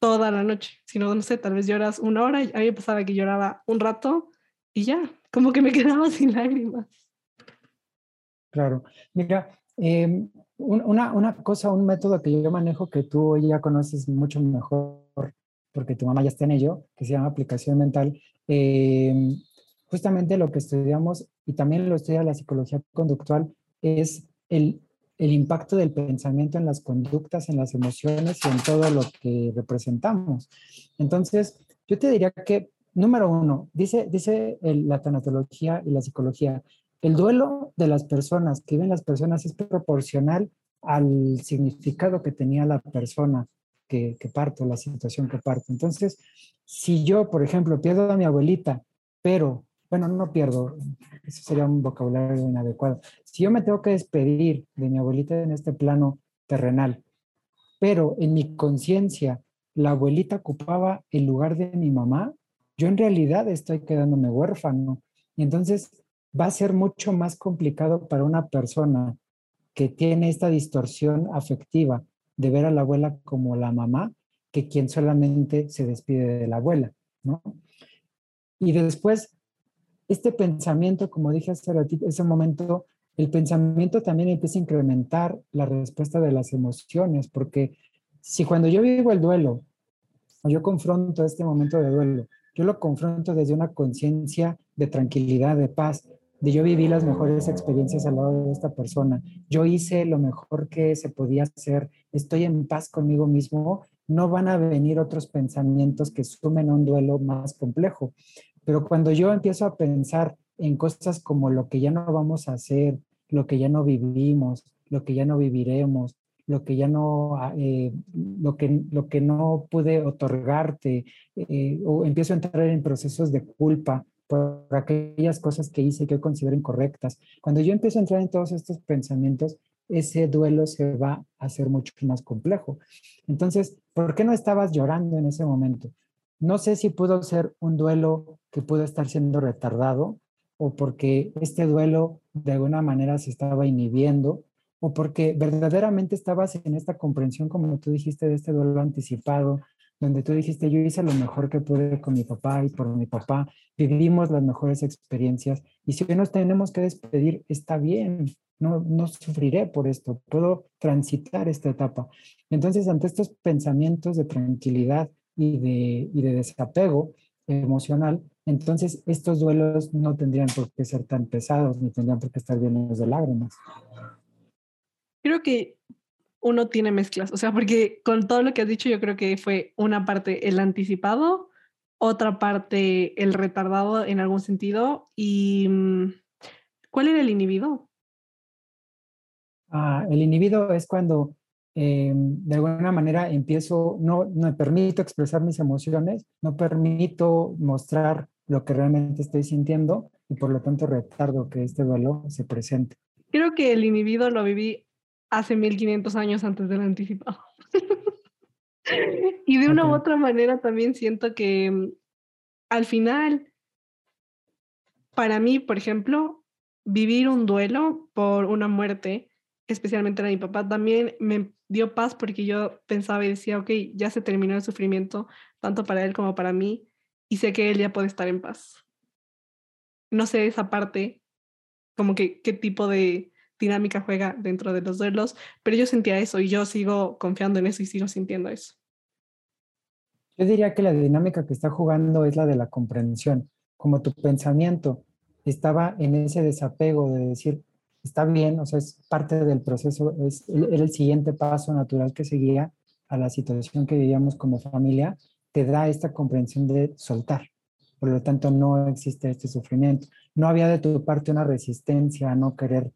toda la noche, sino, no sé, tal vez lloras una hora, a mí me pasaba que lloraba un rato y ya, como que me [laughs] quedaba sin lágrimas. Claro, mira, em, una, una cosa, un método que yo manejo que tú ya conoces mucho mejor porque tu mamá ya está en ello, que se llama aplicación mental. Eh, justamente lo que estudiamos, y también lo estudia la psicología conductual, es el, el impacto del pensamiento en las conductas, en las emociones y en todo lo que representamos. Entonces, yo te diría que, número uno, dice, dice la tanatología y la psicología, el duelo de las personas, que viven las personas, es proporcional al significado que tenía la persona que, parto, la situación que parto. Entonces, si yo, por ejemplo, pierdo a mi abuelita, pero, bueno, no pierdo, eso sería un vocabulario inadecuado. Si yo me tengo que despedir de mi abuelita en este plano terrenal, pero en mi conciencia la abuelita ocupaba el lugar de mi mamá, yo en realidad estoy quedándome huérfano. Y entonces va a ser mucho más complicado para una persona que tiene esta distorsión afectiva de ver a la abuela como la mamá que quien solamente se despide de la abuela, ¿no? Y después, este pensamiento, como dije hace ratito, ese momento, el pensamiento también empieza a incrementar la respuesta de las emociones, porque si cuando yo vivo el duelo, o yo confronto este momento de duelo, yo lo confronto desde una conciencia de tranquilidad, de paz, de yo viví las mejores experiencias al lado de esta persona, yo hice lo mejor que se podía hacer, estoy en paz conmigo mismo, no van a venir otros pensamientos que sumen un duelo más complejo. Pero cuando yo empiezo a pensar en cosas como lo que ya no vamos a hacer, lo que ya no vivimos, lo que ya no viviremos, lo que ya no, ah, eh, lo, que, lo que no pude otorgarte, eh, o empiezo a entrar en procesos de culpa, por aquellas cosas que hice que yo considero incorrectas. Cuando yo empiezo a entrar en todos estos pensamientos, ese duelo se va a hacer mucho más complejo. Entonces, ¿por qué no estabas llorando en ese momento? No sé si pudo ser un duelo que pudo estar siendo retardado o porque este duelo de alguna manera se estaba inhibiendo o porque verdaderamente estabas en esta comprensión, como tú dijiste, de este duelo anticipado, donde tú dijiste, yo hice lo mejor que pude con mi papá y por mi papá, vivimos las mejores experiencias y si hoy nos tenemos que despedir, está bien, no, no sufriré por esto, puedo transitar esta etapa. Entonces, ante estos pensamientos de tranquilidad y de, y de desapego emocional, entonces estos duelos no tendrían por qué ser tan pesados ni tendrían por qué estar llenos de lágrimas. Creo que uno tiene mezclas, o sea, porque con todo lo que has dicho yo creo que fue una parte el anticipado, otra parte el retardado en algún sentido y mm, ¿cuál era el inhibido? Ah, el inhibido es cuando eh, de alguna manera empiezo, no, no me permito expresar mis emociones, no permito mostrar lo que realmente estoy sintiendo y por lo tanto retardo que este duelo se presente. Creo que el inhibido lo viví hace 1500 años antes del anticipado. [laughs] y de una u otra manera también siento que al final, para mí, por ejemplo, vivir un duelo por una muerte, especialmente la de mi papá, también me dio paz porque yo pensaba y decía, ok, ya se terminó el sufrimiento, tanto para él como para mí, y sé que él ya puede estar en paz. No sé esa parte como que qué tipo de dinámica juega dentro de los duelos, pero yo sentía eso y yo sigo confiando en eso y sigo sintiendo eso. Yo diría que la dinámica que está jugando es la de la comprensión, como tu pensamiento estaba en ese desapego de decir, está bien, o sea, es parte del proceso, es, el siguiente paso natural que seguía a la situación que vivíamos como familia, te da esta comprensión de soltar. Por lo tanto, no existe este sufrimiento. No había de tu parte una resistencia a no querer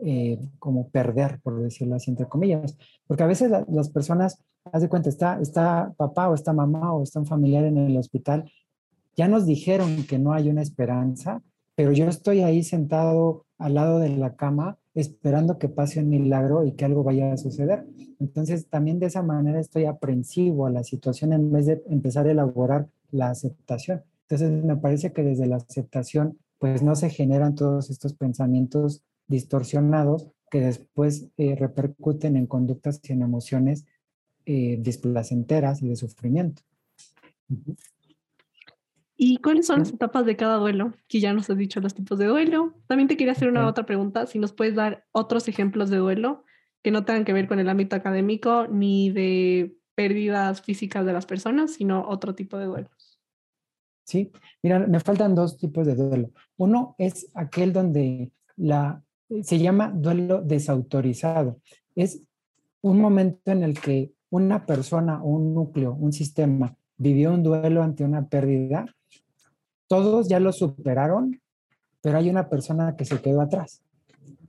eh, como perder, por decirlo así, entre comillas. Porque a veces las personas, haz de cuenta, está, está papá o está mamá o está un familiar en el hospital, ya nos dijeron que no hay una esperanza, pero yo estoy ahí sentado al lado de la cama esperando que pase un milagro y que algo vaya a suceder. Entonces, también de esa manera estoy aprensivo a la situación en vez de empezar a elaborar la aceptación. Entonces, me parece que desde la aceptación, pues no se generan todos estos pensamientos distorsionados que después eh, repercuten en conductas y en emociones eh, displacenteras y de sufrimiento. ¿Y cuáles son las etapas de cada duelo? Que ya nos has dicho los tipos de duelo. También te quería hacer una otra pregunta, si nos puedes dar otros ejemplos de duelo que no tengan que ver con el ámbito académico ni de pérdidas físicas de las personas, sino otro tipo de duelos. Sí, mira, me faltan dos tipos de duelo. Uno es aquel donde la, se llama duelo desautorizado. Es un momento en el que una persona, un núcleo, un sistema vivió un duelo ante una pérdida todos ya lo superaron, pero hay una persona que se quedó atrás.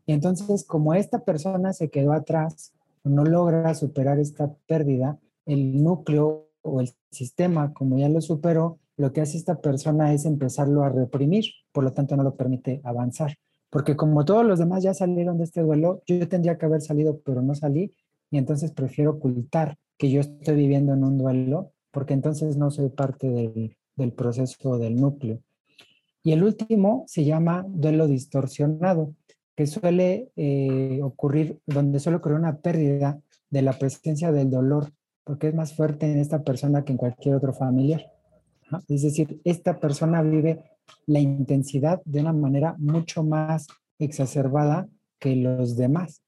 Y entonces, como esta persona se quedó atrás, no logra superar esta pérdida, el núcleo o el sistema, como ya lo superó, lo que hace esta persona es empezarlo a reprimir, por lo tanto no lo permite avanzar. Porque como todos los demás ya salieron de este duelo, yo tendría que haber salido, pero no salí, y entonces prefiero ocultar que yo estoy viviendo en un duelo, porque entonces no soy parte del, del proceso del núcleo. Y el último se llama duelo distorsionado, que suele eh, ocurrir, donde suele ocurrir una pérdida de la presencia del dolor, porque es más fuerte en esta persona que en cualquier otro familiar. Es decir, esta persona vive la intensidad de una manera mucho más exacerbada que los demás.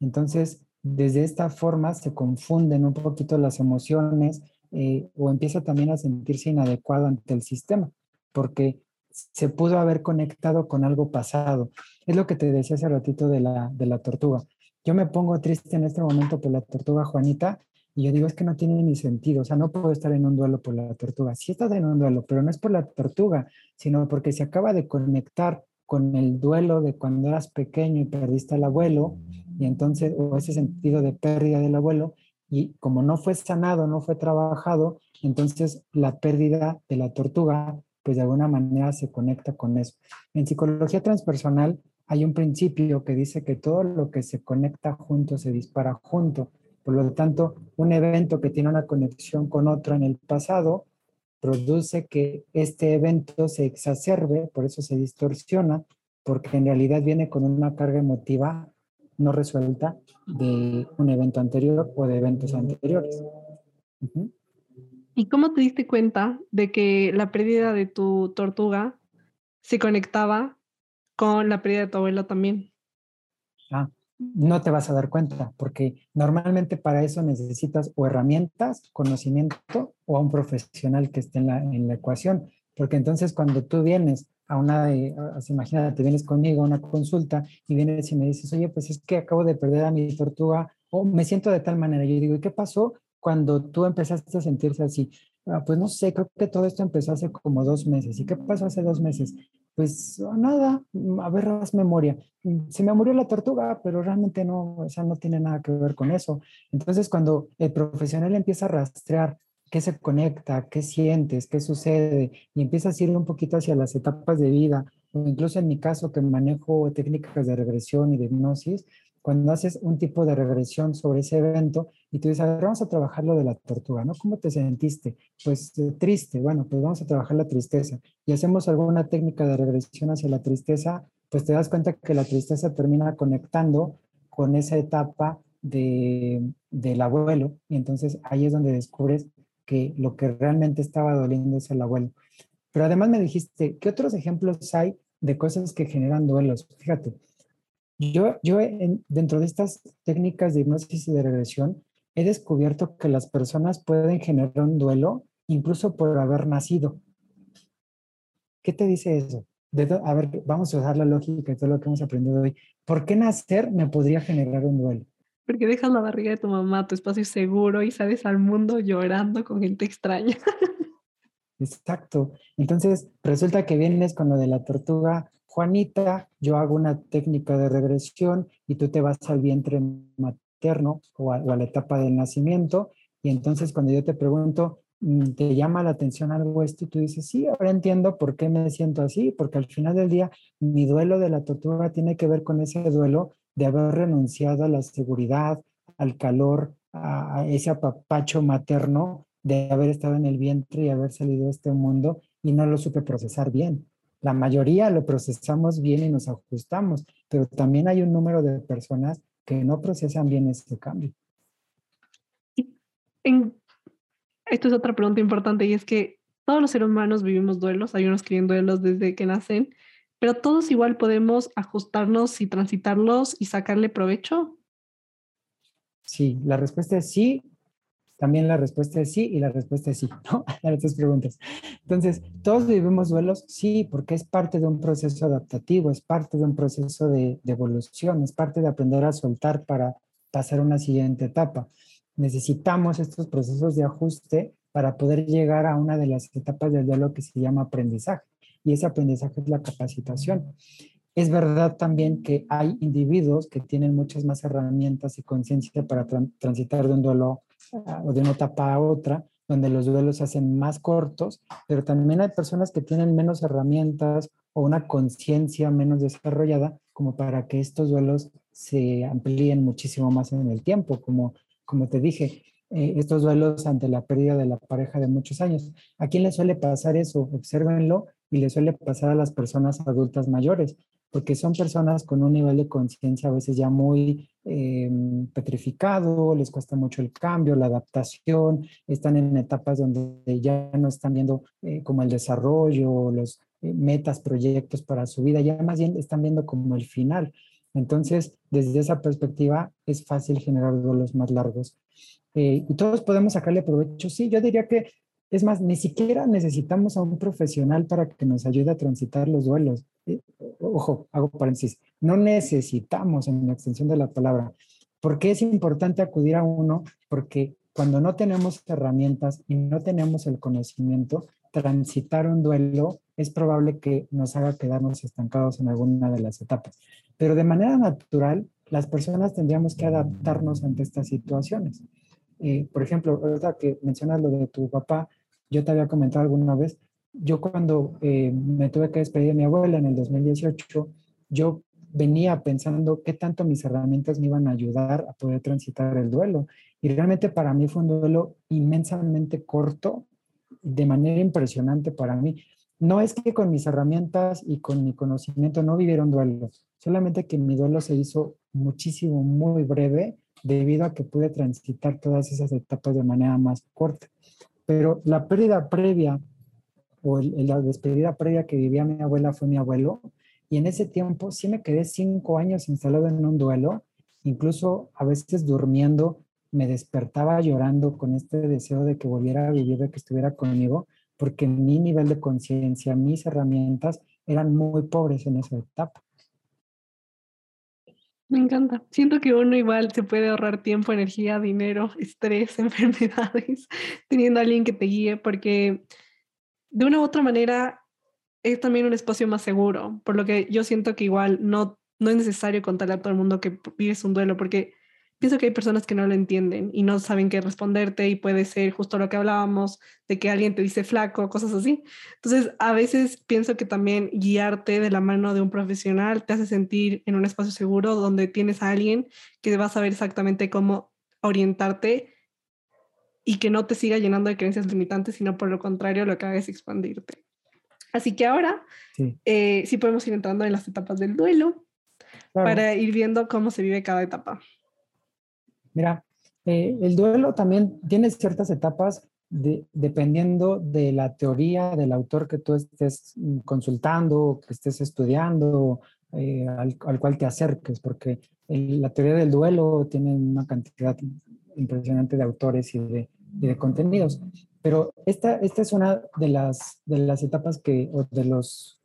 Entonces, desde esta forma se confunden un poquito las emociones, eh, o empieza también a sentirse inadecuado ante el sistema, porque se pudo haber conectado con algo pasado. Es lo que te decía hace ratito de la, de la tortuga. Yo me pongo triste en este momento por la tortuga Juanita y yo digo, es que no tiene ni sentido, o sea, no puedo estar en un duelo por la tortuga. Sí estás en un duelo, pero no es por la tortuga, sino porque se acaba de conectar con el duelo de cuando eras pequeño y perdiste al abuelo, y entonces, o ese sentido de pérdida del abuelo, y como no fue sanado, no fue trabajado, entonces la pérdida de la tortuga, pues de alguna manera se conecta con eso. En psicología transpersonal hay un principio que dice que todo lo que se conecta junto se dispara junto. Por lo tanto, un evento que tiene una conexión con otro en el pasado produce que este evento se exacerbe, por eso se distorsiona, porque en realidad viene con una carga emotiva no resuelta de un evento anterior o de eventos anteriores. ¿Y cómo te diste cuenta de que la pérdida de tu tortuga se conectaba con la pérdida de tu abuelo también? Ah, no te vas a dar cuenta, porque normalmente para eso necesitas o herramientas, conocimiento o a un profesional que esté en la, en la ecuación. Porque entonces cuando tú vienes a una, imagínate, vienes conmigo a una consulta y vienes y me dices, oye, pues es que acabo de perder a mi tortuga o me siento de tal manera. Yo digo, ¿y qué pasó cuando tú empezaste a sentirse así? Ah, pues no sé, creo que todo esto empezó hace como dos meses. ¿Y qué pasó hace dos meses? Pues nada, a ver, haz memoria. Se me murió la tortuga, pero realmente no, o no tiene nada que ver con eso. Entonces, cuando el profesional empieza a rastrear qué se conecta, qué sientes, qué sucede, y empiezas a ir un poquito hacia las etapas de vida, o incluso en mi caso que manejo técnicas de regresión y de hipnosis, cuando haces un tipo de regresión sobre ese evento y tú dices, a ver, vamos a trabajar lo de la tortuga, ¿no? ¿Cómo te sentiste? Pues eh, triste, bueno, pues vamos a trabajar la tristeza. Y hacemos alguna técnica de regresión hacia la tristeza, pues te das cuenta que la tristeza termina conectando con esa etapa de, del abuelo y entonces ahí es donde descubres que lo que realmente estaba doliendo es el abuelo. Pero además me dijiste, ¿qué otros ejemplos hay de cosas que generan duelos. Fíjate, yo, yo dentro de estas técnicas de hipnosis y de regresión, he descubierto que las personas pueden generar un duelo incluso por haber nacido. ¿Qué te dice eso? a ver, vamos a usar la lógica y todo lo que hemos aprendido hoy. ¿Por qué nacer me podría generar un duelo? Porque dejas la barriga de tu mamá, tu espacio seguro y sales al mundo llorando con gente extraña. [laughs] Exacto. Entonces, resulta que vienes con lo de la tortuga Juanita, yo hago una técnica de regresión y tú te vas al vientre materno o a, la etapa del nacimiento. Y entonces cuando yo te pregunto, Mm, te llama la atención algo esto y tú dices, sí, ahora entiendo por qué me siento así, porque al final del día mi duelo de la tortuga tiene que ver con ese duelo de haber renunciado a la seguridad, al calor, a, ese apapacho materno de haber estado en el vientre y haber salido de este mundo y no lo supe procesar bien. La mayoría lo procesamos bien y nos ajustamos, pero también hay un número de personas que no procesan bien ese cambio. En esto es otra pregunta importante y es que todos los seres humanos vivimos duelos, hay unos que viven duelos desde que nacen, pero todos igual podemos ajustarnos y transitarlos y sacarle provecho. Sí, la respuesta es sí, también la respuesta es sí y la respuesta es sí, [laughs] ¿no? Las tres preguntas. Entonces, ¿todos vivimos duelos? Sí, porque es parte de un proceso adaptativo, es parte de un proceso de, de evolución, es parte de aprender a soltar para pasar a una siguiente etapa necesitamos estos procesos de ajuste para poder llegar a una de las etapas del duelo que se llama aprendizaje. Y ese aprendizaje es la capacitación. Es verdad también que hay individuos que tienen muchas más herramientas y conciencia para transitar de un duelo o de una etapa a otra, donde los duelos se hacen más cortos, pero también hay personas que tienen menos herramientas o una conciencia menos desarrollada como para que estos duelos se amplíen muchísimo más en el tiempo, como como te dije, eh, estos duelos ante la pérdida de la pareja de muchos años. ¿A quién le suele pasar eso? Obsérvenlo y le suele pasar a las personas adultas mayores, porque son personas con un nivel de conciencia a veces ya muy eh, petrificado, les cuesta mucho el cambio, la adaptación, están en etapas donde ya no están viendo eh, como el desarrollo, los metas, proyectos para su vida, ya más bien están viendo como el final. Entonces, desde esa perspectiva, es fácil generar duelos más largos. Eh, y todos podemos sacarle provecho. Sí, yo diría que, es más, ni siquiera necesitamos a un profesional para que nos ayude a transitar los duelos. Eh, ojo, hago paréntesis. No necesitamos en la extensión de la palabra. ¿Por qué es importante acudir a uno? Porque cuando no tenemos herramientas y no tenemos el conocimiento, transitar un duelo es probable que nos haga quedarnos estancados en alguna de las etapas. Pero de manera natural, las personas tendríamos que adaptarnos ante estas situaciones. Eh, por ejemplo, ahorita que mencionas lo de tu papá, yo te había comentado alguna vez, yo cuando eh, me tuve que despedir de mi abuela en el 2018, yo venía pensando qué tanto mis herramientas me iban a ayudar a poder transitar el duelo. Y realmente para mí fue un duelo inmensamente corto, de manera impresionante para mí. No es que con mis herramientas y con mi conocimiento no vivieron duelo, solamente que mi duelo se hizo muchísimo, muy breve debido a que pude transitar todas esas etapas de manera más corta. Pero la pérdida previa o la despedida previa que vivía mi abuela fue mi abuelo y en ese tiempo sí me quedé cinco años instalado en un duelo, incluso a veces durmiendo me despertaba llorando con este deseo de que volviera a vivir, de que estuviera conmigo, porque mi nivel de conciencia, mis herramientas eran muy pobres en esa etapa. Me encanta. Siento que uno igual se puede ahorrar tiempo, energía, dinero, [laughs] estrés, [laughs] enfermedades, teniendo a alguien que te guíe, porque de una u otra manera es también un espacio más seguro, por lo que yo siento que igual no, no es necesario contarle a todo el mundo que vives un duelo, porque pienso que hay personas que no lo entienden y no saben qué responderte y puede ser justo lo que hablábamos de que alguien te dice flaco, cosas así. Entonces, a veces pienso que también guiarte de la mano de un profesional te hace sentir en un espacio seguro donde tienes a alguien que va a saber exactamente cómo orientarte y que no te siga llenando de creencias limitantes, sino por lo contrario, lo que haga es expandirte. Así que ahora sí, eh, sí podemos ir entrando en las etapas del duelo para ir viendo cómo se vive cada etapa. Mira, eh, el duelo también tiene ciertas etapas dependiendo de la teoría del autor que tú estés consultando, que estés estudiando, eh, al, cual te acerques, porque la teoría del duelo tiene una cantidad impresionante de autores y de, de contenidos. Pero esta, esta es una de las, de las etapas que, o de los,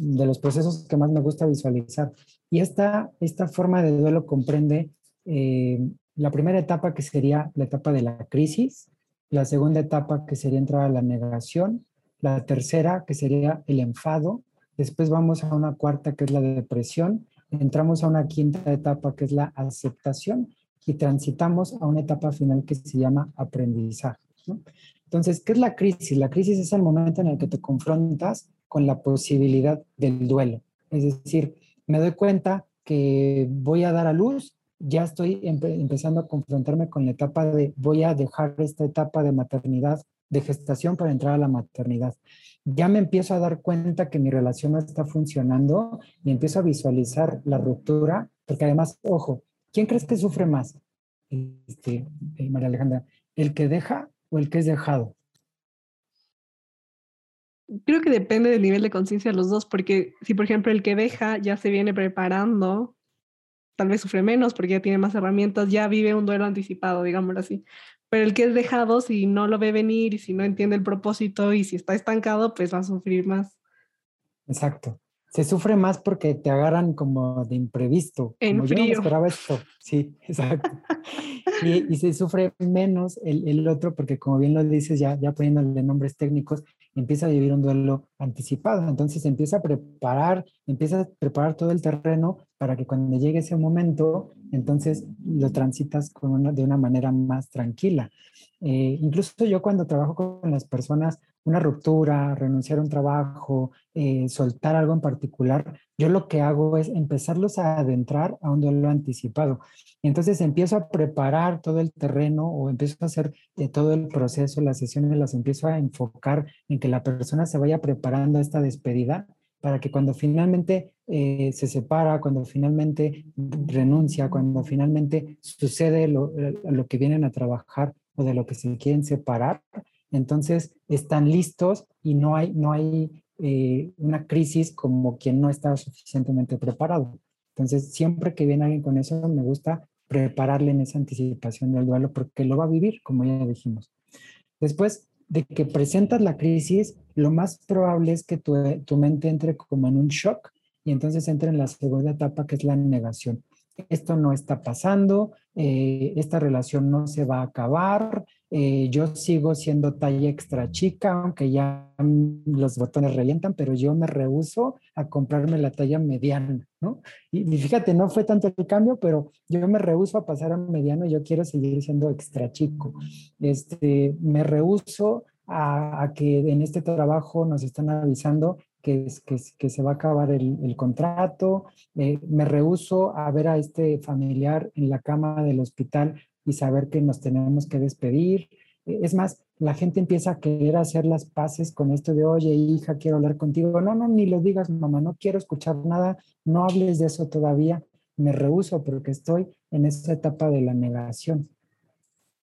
de los procesos que más me gusta visualizar. Y esta, esta forma de duelo comprende eh, la primera etapa que sería la etapa de la crisis, la segunda etapa que sería entrar a la negación, la tercera que sería el enfado, después vamos a una cuarta que es la depresión, entramos a una quinta etapa que es la aceptación y transitamos a una etapa final que se llama aprendizaje. Entonces, ¿qué es la crisis? La crisis es el momento en el que te confrontas con la posibilidad del duelo. Es decir, me doy cuenta que voy a dar a luz, ya estoy empezando a confrontarme con la etapa de voy a dejar esta etapa de maternidad, de gestación para entrar a la maternidad. Ya me empiezo a dar cuenta que mi relación no está funcionando y empiezo a visualizar la ruptura, porque además, ojo, ¿quién crees que sufre más? Este, eh, María Alejandra, ¿el que deja o el que es dejado? Creo que depende del nivel de conciencia de los dos, porque si por ejemplo el que deja ya se viene preparando, tal vez sufre menos porque ya tiene más herramientas, ya vive un duelo anticipado, digámoslo así. Pero el que es dejado, si no lo ve venir y si no entiende el propósito y si está estancado, pues va a sufrir más. Exacto se sufre más porque te agarran como de imprevisto. En como frío. Yo no esperaba esto. Sí, [laughs] exacto. y, se sufre menos el, el, otro porque, como bien lo dices, ya, ya poniéndole nombres técnicos, empieza a vivir un duelo anticipado. Entonces empieza a preparar, empieza a preparar todo el terreno para que cuando llegue ese momento, entonces lo transitas con de una manera más tranquila. Eh, incluso yo cuando trabajo con las personas una ruptura, renunciar a un trabajo, eh, soltar algo en particular, yo lo que hago es empezarlos a adentrar a un duelo anticipado. Entonces empiezo a preparar todo el terreno o empiezo a hacer eh, todo el proceso, las sesiones las empiezo a enfocar en que la persona se vaya preparando a esta despedida para que cuando finalmente eh, se separa, cuando finalmente renuncia, cuando finalmente sucede lo, lo que vienen a trabajar o de lo que se quieren separar, entonces están listos y no hay, no hay eh, una crisis como quien no está suficientemente preparado. Entonces, siempre que viene alguien con eso, me gusta prepararle en esa anticipación del duelo porque lo va a vivir, como ya dijimos. Después de que presentas la crisis, lo más probable es que tu, tu mente entre como en un shock y entonces entre en la segunda etapa que es la negación. Esto no está pasando, eh, esta relación no se va a acabar, eh, yo sigo siendo talla extra chica, aunque ya los botones revientan, pero yo me rehuso a comprarme la talla mediana, ¿no? Y, fíjate, no fue tanto el cambio, pero yo me rehuso a pasar a mediano, yo quiero seguir siendo extra chico. Este, me rehuso a, que en este trabajo nos están avisando que, que, que se va a acabar el, contrato, eh, me rehuso a ver a este familiar en la cama del hospital y saber que nos tenemos que despedir. Es más, la gente empieza a querer hacer las paces con esto de, oye, hija, quiero hablar contigo. No, no, ni lo digas, mamá, no quiero escuchar nada, no hables de eso todavía. Me rehuso porque estoy en esa etapa de la negación.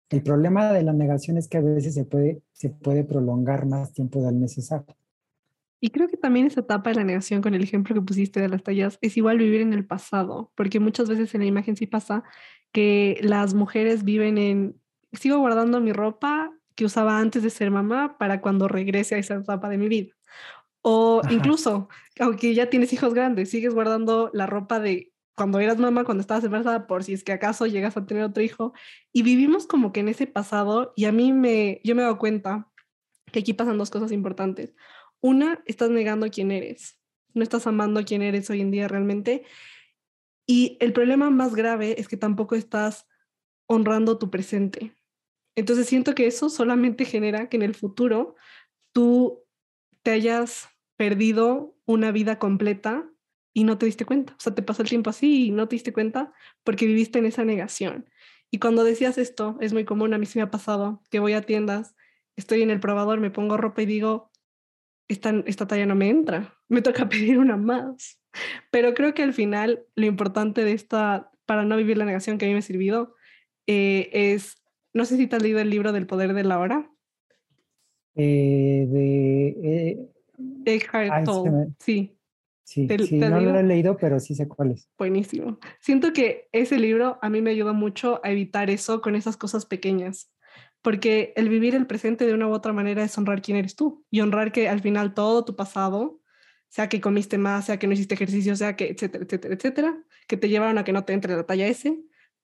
El problema de la negación es que a veces se puede, se puede prolongar más tiempo del necesario. Y creo que también esa etapa de la negación, con el ejemplo que pusiste de las tallas, es igual vivir en el pasado, porque muchas veces en la imagen sí pasa que las mujeres viven en, sigo guardando mi ropa que usaba antes de ser mamá para cuando regrese a esa etapa de mi vida. O incluso, aunque ya tienes hijos grandes, sigues guardando la ropa de cuando eras mamá, cuando estabas embarazada, por si es que acaso llegas a tener otro hijo. Y vivimos como que en ese pasado y a mí me, yo me he dado cuenta que aquí pasan dos cosas importantes. Una, estás negando quién eres, no estás amando quién eres hoy en día realmente. Y el problema más grave es que tampoco estás honrando tu presente. Entonces siento que eso solamente genera que en el futuro tú te hayas perdido una vida completa y no te diste cuenta. O sea, te pasó el tiempo así y no te diste cuenta porque viviste en esa negación. Y cuando decías esto, es muy común, a mí se me ha pasado que voy a tiendas, estoy en el probador, me pongo ropa y digo, esta, esta talla no me entra, me toca [laughs] pedir una más. Pero creo que al final lo importante de esta, para no vivir la negación que a mí me ha servido, eh, es, no sé si te has leído el libro del poder de la hora. Eh, de... Eh, Eckhart Tolle, sí. Sí, sí no lo he leído, pero sí sé cuál es. Buenísimo. Siento que ese libro a mí me ayuda mucho a evitar eso con esas cosas pequeñas, porque el vivir el presente de una u otra manera es honrar quién eres tú y honrar que al final todo tu pasado, sea que comiste más, sea que no hiciste ejercicio, sea que, etcétera, etcétera, etcétera, que te llevaron a que no te entre la talla S,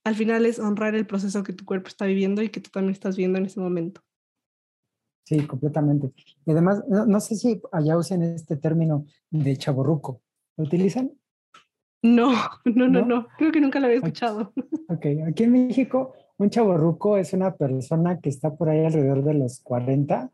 al final es honrar el proceso que tu cuerpo está viviendo y que tú también estás viendo en ese momento. Sí, completamente. Y además, no, sé si allá usen este término de chaborruco. ¿Lo utilizan? No, [laughs] no, no, no, Creo que nunca lo había escuchado. [laughs] Ok, aquí en México, un chaborruco es una persona que está por ahí alrededor de los 40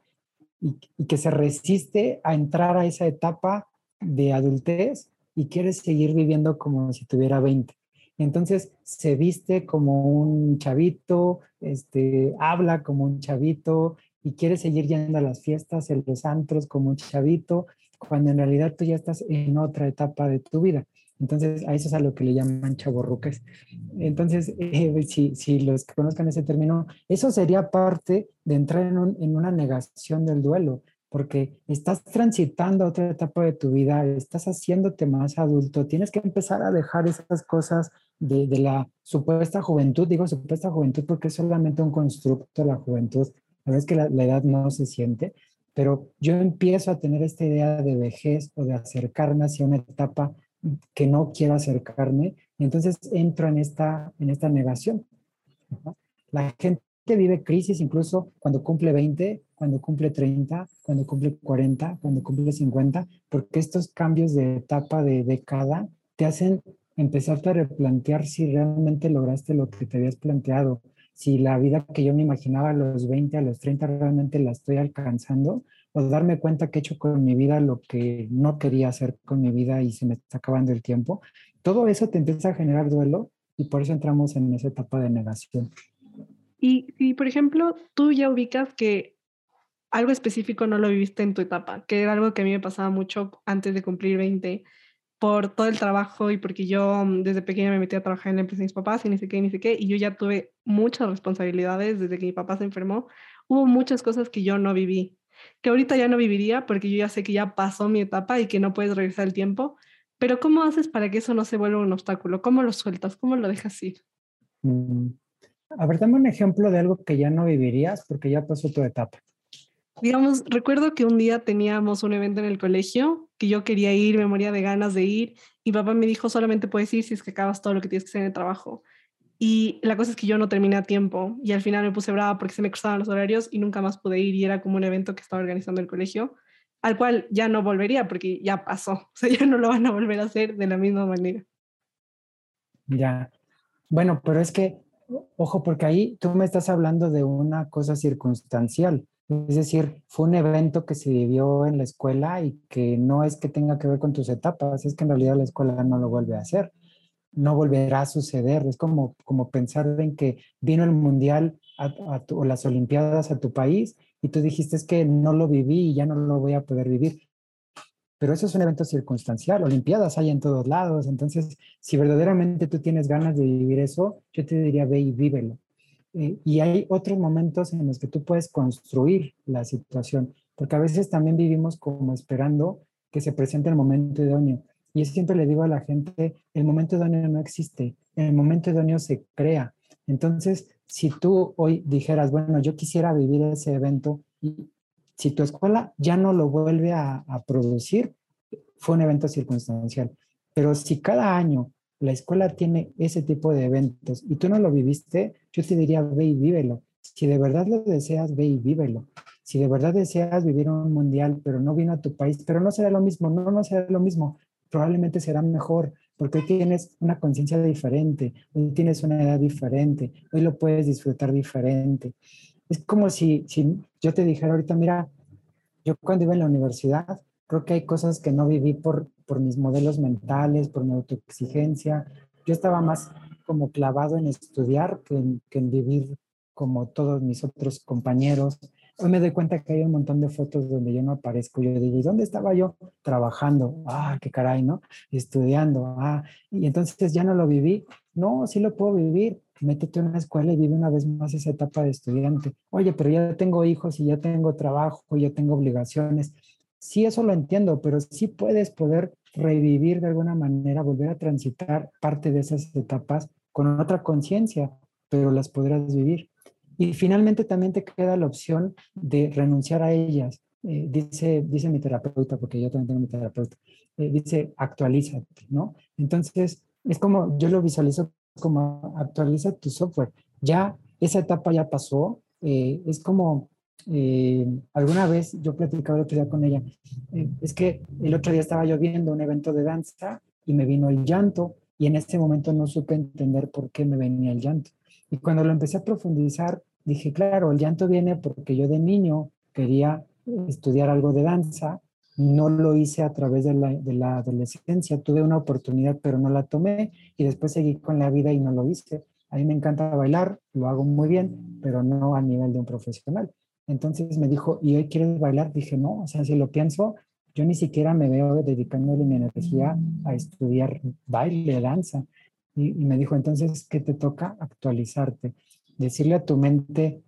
y, y que se resiste a entrar a esa etapa de adultez y quiere seguir viviendo como si tuviera 20. Entonces se viste como un chavito, este, habla como un chavito, y quieres seguir yendo a las fiestas, en los antros como un chavito, cuando en realidad tú ya estás en otra etapa de tu vida. Entonces, a eso es a lo que le llaman chaborruques. Entonces, eh, si, si, los que conozcan ese término, eso sería parte de entrar en, en, una negación del duelo, porque estás transitando otra etapa de tu vida, estás haciéndote más adulto, tienes que empezar a dejar esas cosas de, la supuesta juventud, digo supuesta juventud porque es solamente un constructo la juventud, la verdad es que la, edad no se siente, pero yo empiezo a tener esta idea de vejez o de acercarme hacia una etapa que no quiero acercarme, y entonces entro en esta, en esta negación. La gente vive crisis incluso cuando cumple 20, cuando cumple 30, cuando cumple 40, cuando cumple 50, porque estos cambios de etapa de década te hacen empezarte a replantear si realmente lograste lo que te habías planteado, si la vida que yo me imaginaba a los 20, a los 30 realmente la estoy alcanzando, o darme cuenta que he hecho con mi vida lo que no quería hacer con mi vida y se me está acabando el tiempo. Todo eso te empieza a generar duelo y por eso entramos en esa etapa de negación. Y, y por ejemplo, tú ya ubicas que algo específico no lo viviste en tu etapa, que era algo que a mí me pasaba mucho antes de cumplir 20, por todo el trabajo y porque yo mm, desde pequeña me metí a trabajar en la empresa de mis papás y ni sé qué, ni sé qué, y yo ya tuve muchas responsabilidades desde que mi papá se enfermó. Hubo muchas cosas que yo no viví, que ahorita ya no viviría porque yo ya sé que ya pasó mi etapa y que no puedes regresar el tiempo, pero ¿cómo haces para que eso no se vuelva un obstáculo? ¿Cómo lo sueltas? ¿Cómo lo dejas ir? Mm. A ver, dame un ejemplo de algo que ya no vivirías porque ya pasó tu etapa. Digamos, recuerdo que un día teníamos un evento en el colegio que yo quería ir, me moría de ganas de ir. Y papá me dijo, solamente puedes ir si es que acabas todo lo que tienes que hacer en el trabajo. Y la cosa es que yo no terminé a tiempo y al final me puse brava porque se me cruzaban los horarios y nunca más pude ir y era como un evento que estaba organizando el colegio, al cual ya no volvería porque ya pasó. [laughs] O sea, ya no lo van a volver a hacer de la misma manera. Ya. Bueno, pero es que, ojo, porque ahí tú me estás hablando de una cosa circunstancial es decir, fue un evento que se vivió en la escuela y que no es que tenga que ver con tus etapas, es que en realidad la escuela no lo vuelve a hacer, no volverá a suceder. Es como, como pensar en que vino el mundial o las olimpiadas a tu país y tú dijiste es que no lo viví y ya no lo voy a poder vivir. Pero eso es un evento circunstancial, olimpiadas hay en todos lados, entonces si verdaderamente tú tienes ganas de vivir eso, yo te diría ve y vívelo eh, y hay otros momentos en los que tú puedes construir la situación, porque a veces también vivimos como esperando que se presente el momento idóneo. Y siempre le digo a la gente, el momento idóneo no existe, el momento idóneo se crea. Entonces, si tú hoy dijeras, bueno, yo quisiera vivir ese evento, si tu escuela ya no lo vuelve a producir, fue un evento circunstancial. Pero si cada año la escuela tiene ese tipo de eventos y tú no lo viviste, yo te diría, ve y vívelo. Si de verdad lo deseas, ve y vívelo. Si de verdad deseas vivir un mundial, pero no vino a tu país, pero no será lo mismo, no, no será lo mismo, probablemente será mejor, porque hoy tienes una conciencia diferente, hoy tienes una edad diferente, hoy lo puedes disfrutar diferente. Es como si, si yo te dijera ahorita, mira, yo cuando iba en la universidad, creo que hay cosas que no viví por, por mis modelos mentales, por mi autoexigencia. Yo estaba más como clavado en estudiar que en, vivir como todos mis otros compañeros. Hoy me doy cuenta que hay un montón de fotos donde yo no aparezco. Yo digo, ¿y dónde estaba yo? Trabajando. Ah, qué caray, ¿no? Estudiando. Ah, y entonces ya no lo viví. No, sí lo puedo vivir. Métete en una escuela y vive una vez más esa etapa de estudiante. Oye, pero ya tengo hijos y ya tengo trabajo y ya tengo obligaciones. Sí, eso lo entiendo, pero sí puedes poder revivir de alguna manera, volver a transitar parte de esas etapas con otra conciencia, pero las podrás vivir. Y finalmente también te queda la opción de renunciar a ellas. Eh, dice, dice mi terapeuta, porque yo también tengo mi terapeuta, eh, dice actualízate, ¿no? Entonces, es como, yo lo visualizo como actualiza tu software. Ya esa etapa ya pasó. Eh, es como, alguna vez yo platicaba el otro día con ella, es que el otro día estaba yo viendo un evento de danza y me vino el llanto y en ese momento no supe entender por qué me venía el llanto. Y cuando lo empecé a profundizar, dije, claro, el llanto viene porque yo de niño quería estudiar algo de danza, no lo hice a través de la, de la, adolescencia, tuve una oportunidad pero no la tomé y después seguí con la vida y no lo hice. A mí me encanta bailar, lo hago muy bien, pero no a nivel de un profesional. Entonces me dijo, ¿y hoy quieres bailar? Dije, no, o sea, si lo pienso, yo ni siquiera me veo dedicándole mi energía a estudiar baile, danza. Y, me dijo, entonces, ¿qué te toca? Actualizarte decirle a tu mente,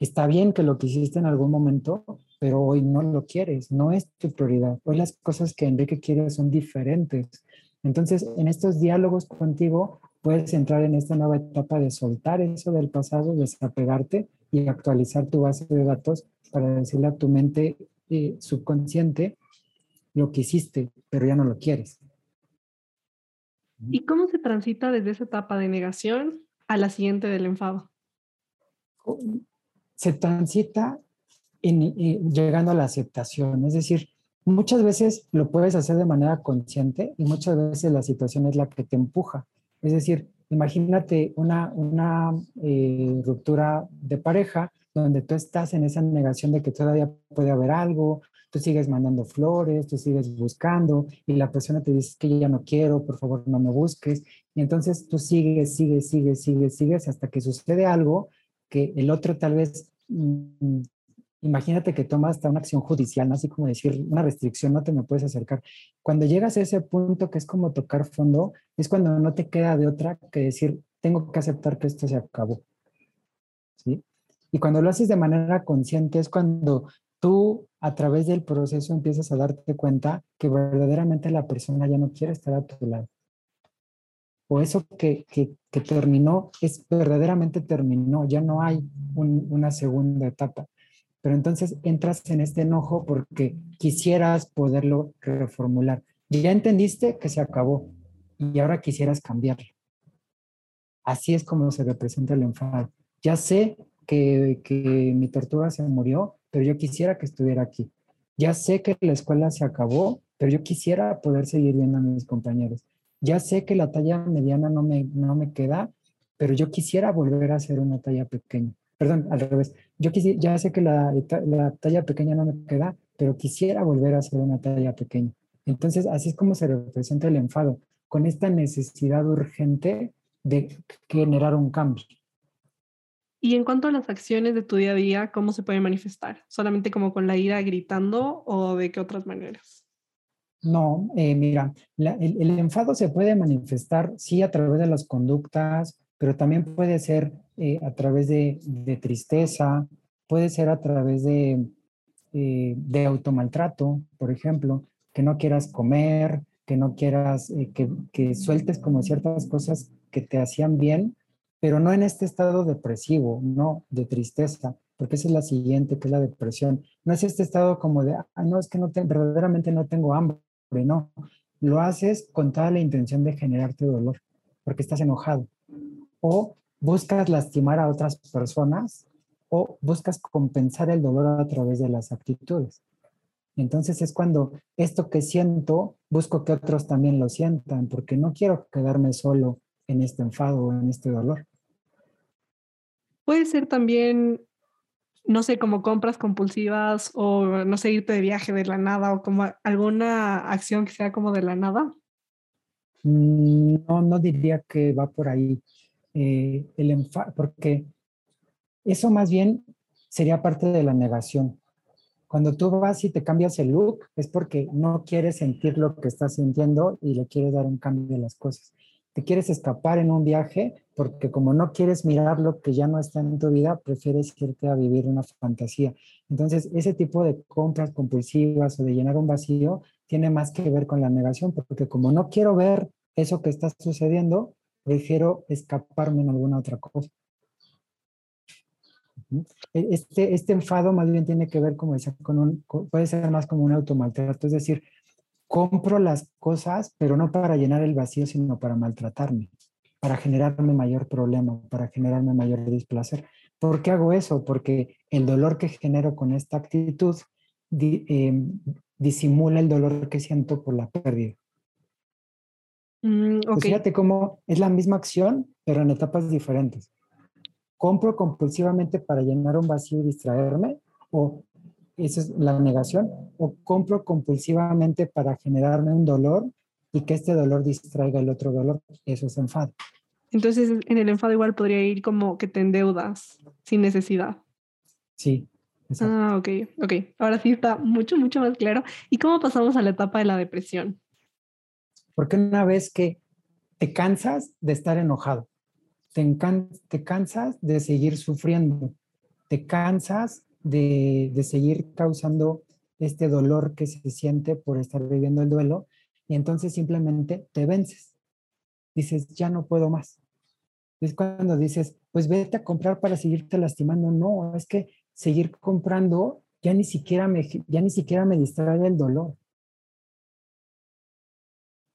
está bien que lo quisiste en algún momento, pero hoy no lo quieres, no es tu prioridad. Hoy las cosas que Enrique quiere son diferentes. Entonces, en estos diálogos contigo, puedes entrar en esta nueva etapa de soltar eso del pasado, desapegarte y actualizar tu base de datos para decirle a tu mente eh, subconsciente lo que hiciste, pero ya no lo quieres. ¿Y cómo se transita desde esa etapa de negación a la siguiente del enfado? se transita llegando a la aceptación. Es decir, muchas veces lo puedes hacer de manera consciente y muchas veces la situación es la que te empuja. Es decir, imagínate una, una eh, ruptura de pareja donde tú estás en esa negación de que todavía puede haber algo, tú sigues mandando flores, tú sigues buscando y la persona te dice que ya no quiero, por favor no me busques. Y entonces tú sigues, sigues, sigues, sigues, sigues hasta que sucede algo que el otro tal vez, mm, imagínate que toma hasta una acción judicial, ¿no? así como decir una restricción, no te me puedes acercar. Cuando llegas a ese punto que es como tocar fondo, es cuando no te queda de otra que decir, tengo que aceptar que esto se acabó. ¿Sí? Y cuando lo haces de manera consciente es cuando tú a través del proceso empiezas a darte cuenta que verdaderamente la persona ya no quiere estar a tu lado o eso que, que, terminó es verdaderamente terminó, ya no hay una segunda etapa. Pero entonces entras en este enojo porque quisieras poderlo reformular. Ya entendiste que se acabó y ahora quisieras cambiarlo. Así es como se representa el enfado. Ya sé que, que mi tortuga se murió, pero yo quisiera que estuviera aquí. Ya sé que la escuela se acabó, pero yo quisiera poder seguir viendo a mis compañeros ya sé que la talla mediana no me, no me queda, pero yo quisiera volver a hacer una talla pequeña. Perdón, al revés. Yo ya sé que la, la talla pequeña no me queda, pero quisiera volver a hacer una talla pequeña. Entonces, así es como se representa el enfado, con esta necesidad urgente de generar un cambio. Y en cuanto a las acciones de tu día a día, ¿cómo se puede manifestar? ¿Solamente como con la ira gritando o de qué otras maneras? No, eh, mira, el, enfado se puede manifestar, sí, a través de las conductas, pero también puede ser eh, a través de, tristeza, puede ser a través de, eh, de automaltrato, por ejemplo, que no quieras comer, que no quieras, que, que sueltes como ciertas cosas que te hacían bien, pero no en este estado depresivo, no de tristeza, porque esa es la siguiente, que es la depresión. No es este estado como de, no, es que no verdaderamente no tengo hambre, no. Lo haces con toda la intención de generarte dolor, porque estás enojado. O buscas lastimar a otras personas o buscas compensar el dolor a través de las actitudes. Entonces es cuando esto que siento, busco que otros también lo sientan, porque no quiero quedarme solo en este enfado o en este dolor. Puede ser también no sé, como compras compulsivas o no sé, irte de viaje de la nada o como alguna acción que sea como de la nada? Mm, no, no diría que va por ahí. Eh, el porque eso más bien sería parte de la negación. Cuando tú vas y te cambias el look es porque no quieres sentir lo que estás sintiendo y le quieres dar un cambio a las cosas. Te quieres escapar en un viaje porque como no quieres mirar lo que ya no está en tu vida, prefieres irte a vivir una fantasía. Entonces, ese tipo de compras compulsivas o de llenar un vacío tiene más que ver con la negación, porque como no quiero ver eso que está sucediendo, prefiero escaparme en alguna otra cosa. E, este, este enfado más bien tiene que ver, como decía, con un, puede ser más como un automaltrato, es decir, compro las cosas, pero no para llenar el vacío, sino para maltratarme, para generarme mayor problema, para generarme mayor displacer. ¿Por qué hago eso? Porque el dolor que genero con esta actitud em, disimula el dolor que siento por la pérdida. Mm, pues fíjate cómo es la misma acción, pero en etapas diferentes. ¿Compro compulsivamente para llenar un vacío y distraerme? ¿O esa es la negación? ¿O compro compulsivamente para generarme un dolor y que este dolor distraiga el otro dolor? Eso es enfado. Entonces, en el enfado igual podría ir como que te endeudas sin necesidad. Sí, Ah, ok, ok. Ahora sí está mucho, mucho más claro. ¿Y cómo pasamos a la etapa de la depresión? Porque una vez que te cansas de estar enojado, te, te cansas de seguir sufriendo, te cansas de, de seguir causando este dolor que se siente por estar viviendo el duelo, y entonces simplemente te vences. Dices, ya no puedo más. Es cuando dices, pues vete a comprar para seguirte lastimando. No, es que seguir comprando, ya ni siquiera me, ya ni siquiera me distrae del dolor.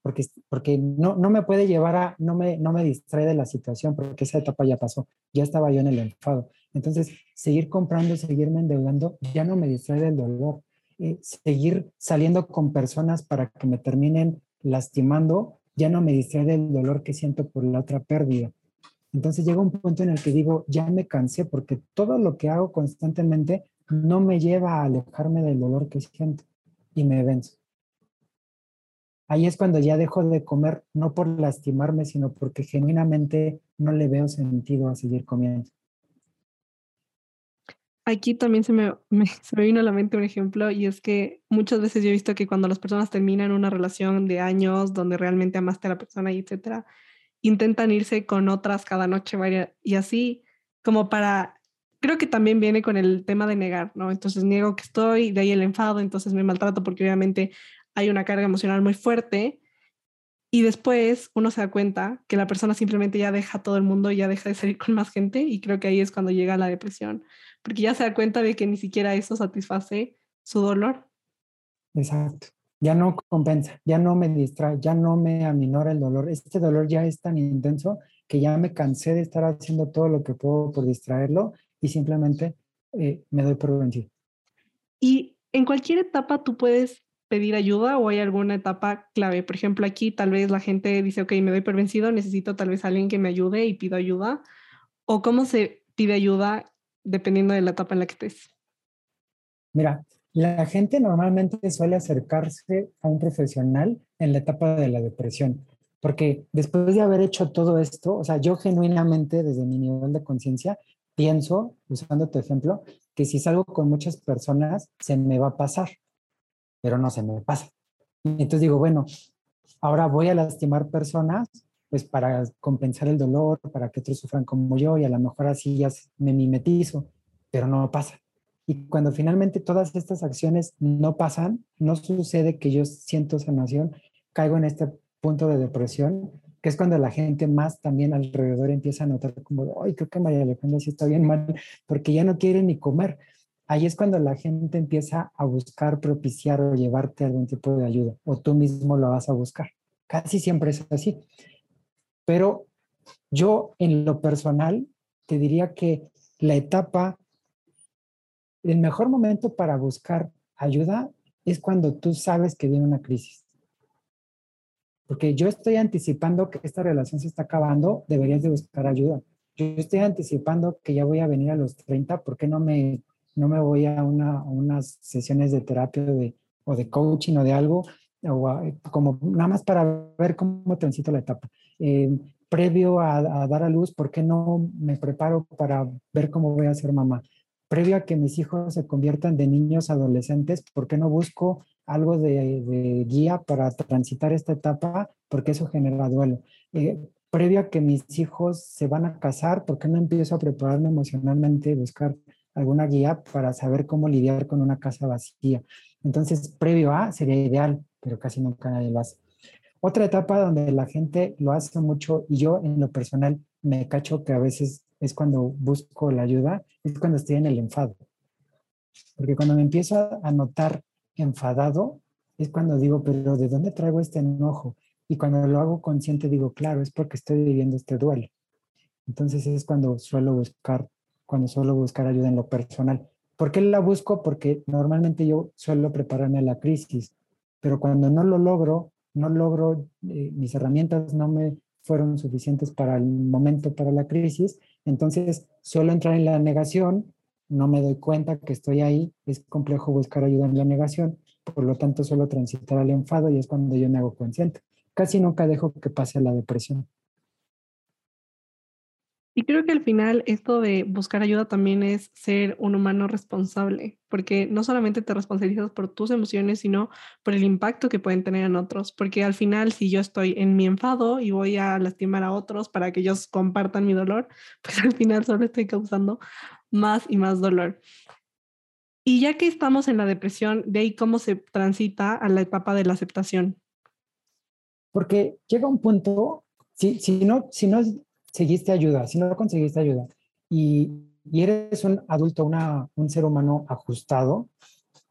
Porque, porque no, no me puede llevar a, no me, no me distrae de la situación, porque esa etapa ya pasó, ya estaba yo en el enfado. Entonces, seguir comprando, seguirme endeudando, ya no me distrae del dolor. Eh, seguir saliendo con personas para que me terminen lastimando, ya no me distrae del dolor que siento por la otra pérdida. Entonces llega un punto en el que digo, ya me cansé porque todo lo que hago constantemente no me lleva a alejarme del dolor que siento y me venzo. Ahí es cuando ya dejo de comer, no por lastimarme, sino porque genuinamente no le veo sentido a seguir comiendo. Aquí también se [laughs] me, se me vino a la mente un ejemplo y es que muchas veces yo he visto que cuando las personas terminan una relación de años donde realmente amaste a la persona y etcétera, intentan irse con otras cada noche y así como para, creo que también viene con el tema de negar, ¿no? Entonces niego que estoy, de ahí el enfado, entonces me maltrato porque obviamente hay una carga emocional muy fuerte y después uno se da cuenta que la persona simplemente ya deja a todo el mundo y ya deja de salir con más gente y creo que ahí es cuando llega la depresión, porque ya se da cuenta de que ni siquiera eso satisface su dolor. Exacto ya no compensa, ya no me distrae, ya no me aminora el dolor. Este dolor ya es tan intenso que ya me cansé de estar haciendo todo lo que puedo por distraerlo y simplemente eh, me doy por vencido. Y en cualquier etapa tú puedes pedir ayuda o hay alguna etapa clave. Por ejemplo, aquí tal vez la gente dice, ok, me doy por vencido, necesito tal vez alguien que me ayude y pido ayuda. ¿O cómo se pide ayuda dependiendo de la etapa en la que estés? Mira, la gente normalmente suele acercarse a un profesional en la etapa de la depresión, porque después de haber hecho todo esto, o sea, yo genuinamente desde mi nivel de conciencia pienso, usando tu ejemplo, que si salgo con muchas personas se me va a pasar, pero no se me pasa. Entonces digo, bueno, ahora voy a lastimar personas pues para compensar el dolor, para que otros sufran como yo y a lo mejor así ya me mimetizo, pero no pasa. Y cuando finalmente todas estas acciones no pasan, no sucede que yo siento sanación, caigo en este punto de depresión, que es cuando la gente más también alrededor empieza a notar como, ay, creo que María Alejandra sí está bien mal, porque ya no quiere ni comer. Ahí es cuando la gente empieza a buscar propiciar o llevarte algún tipo de ayuda, o tú mismo lo vas a buscar. Casi siempre es así. Pero yo en lo personal te diría que la etapa el mejor momento para buscar ayuda es cuando tú sabes que viene una crisis. Porque yo estoy anticipando que esta relación se está acabando, deberías de buscar ayuda. Yo estoy anticipando que ya voy a venir a los 30, ¿por qué no me, no me voy a, una, unas sesiones de terapia de, o de coaching o de algo? O como nada más para ver cómo transito la etapa. Eh, previo a, a, dar a luz, ¿por qué no me preparo para ver cómo voy a ser mamá? previo a que mis hijos se conviertan de niños adolescentes, ¿por qué no busco algo de, guía para transitar esta etapa? Porque eso genera duelo. Eh, previo a que mis hijos se van a casar, ¿por qué no empiezo a prepararme emocionalmente y buscar alguna guía para saber cómo lidiar con una casa vacía? Entonces, previo a sería ideal, pero casi nunca nadie lo hace. Otra etapa donde la gente lo hace mucho y yo en lo personal me cacho que a veces es cuando busco la ayuda, es cuando estoy en el enfado. Porque cuando me empiezo a notar enfadado, es cuando digo, pero ¿de dónde traigo este enojo? Y cuando lo hago consciente digo, claro, es porque estoy viviendo este duelo. Entonces es cuando suelo buscar, cuando suelo buscar ayuda en lo personal. ¿Por qué la busco? Porque normalmente yo suelo prepararme a la crisis, pero cuando no lo logro, no logro, eh, mis herramientas no me fueron suficientes para el momento, para la crisis, entonces suelo entrar en la negación, no me doy cuenta que estoy ahí, es complejo buscar ayuda en la negación, por lo tanto suelo transitar al enfado y es cuando yo me hago consciente. Casi nunca dejo que pase la depresión. Y creo que al final esto de buscar ayuda también es ser un humano responsable, porque no solamente te responsabilizas por tus emociones, sino por el impacto que pueden tener en otros, porque al final si yo estoy en mi enfado y voy a lastimar a otros para que ellos compartan mi dolor, [laughs] pues al final solo estoy causando más y más dolor. Y ya que estamos en la depresión, de ahí cómo se transita a la etapa de la aceptación. Porque llega un punto, si, si, no, si no seguiste ayuda, si no conseguiste ayuda y, y eres un adulto, una, un ser humano ajustado,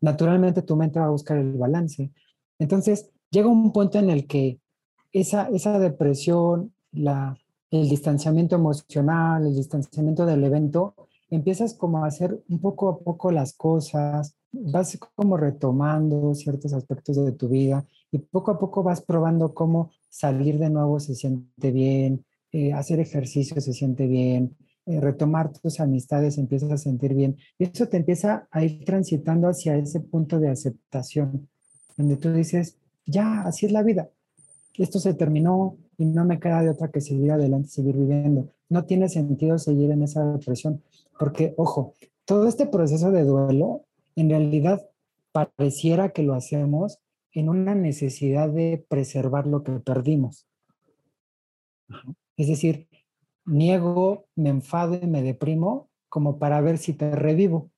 naturalmente tu mente va a buscar el balance. Entonces, llega un punto en el que esa, esa depresión, la, el distanciamiento emocional, el distanciamiento del evento, empiezas como a hacer un poco a poco las cosas, vas como retomando ciertos aspectos de tu vida y poco a poco vas probando cómo salir de nuevo se siente bien, eh, hacer ejercicio se siente bien, eh, retomar tus amistades empiezas a sentir bien. Y eso te empieza a ir transitando hacia ese punto de aceptación, donde tú dices, ya, así es la vida. Esto se terminó y no me queda de otra que seguir adelante, seguir viviendo. No tiene sentido seguir en esa depresión, porque, ojo, todo este proceso de duelo, en realidad pareciera que lo hacemos en una necesidad de preservar lo que perdimos. Es decir, niego, me enfado y me deprimo como para ver si te revivo.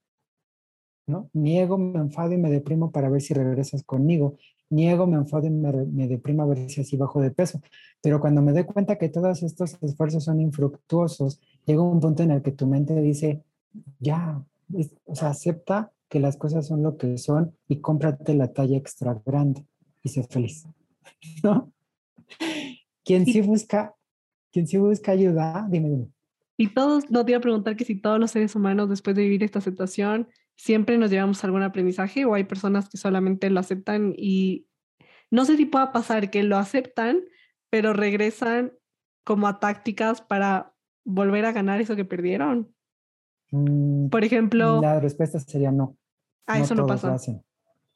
¿no? Niego, me enfado y me deprimo para ver si regresas conmigo. Niego, me enfado y me, deprimo a ver si así bajo de peso. Pero cuando me doy cuenta que todos estos esfuerzos son infructuosos, llega un punto en el que tu mente dice, ya, o sea, acepta que las cosas son lo que son y cómprate la talla extra grande y sé feliz. [laughs] ¿No? Quien sí busca quien sí busca ayuda, dime, dime. Y todos, no te iba a preguntar que si todos los seres humanos después de vivir esta aceptación siempre nos llevamos algún aprendizaje o hay personas que solamente lo aceptan y no sé si pueda pasar que lo aceptan, pero regresan como a tácticas para volver a ganar eso que perdieron. Mm, Por ejemplo. La respuesta sería no. Ah, eso no pasa.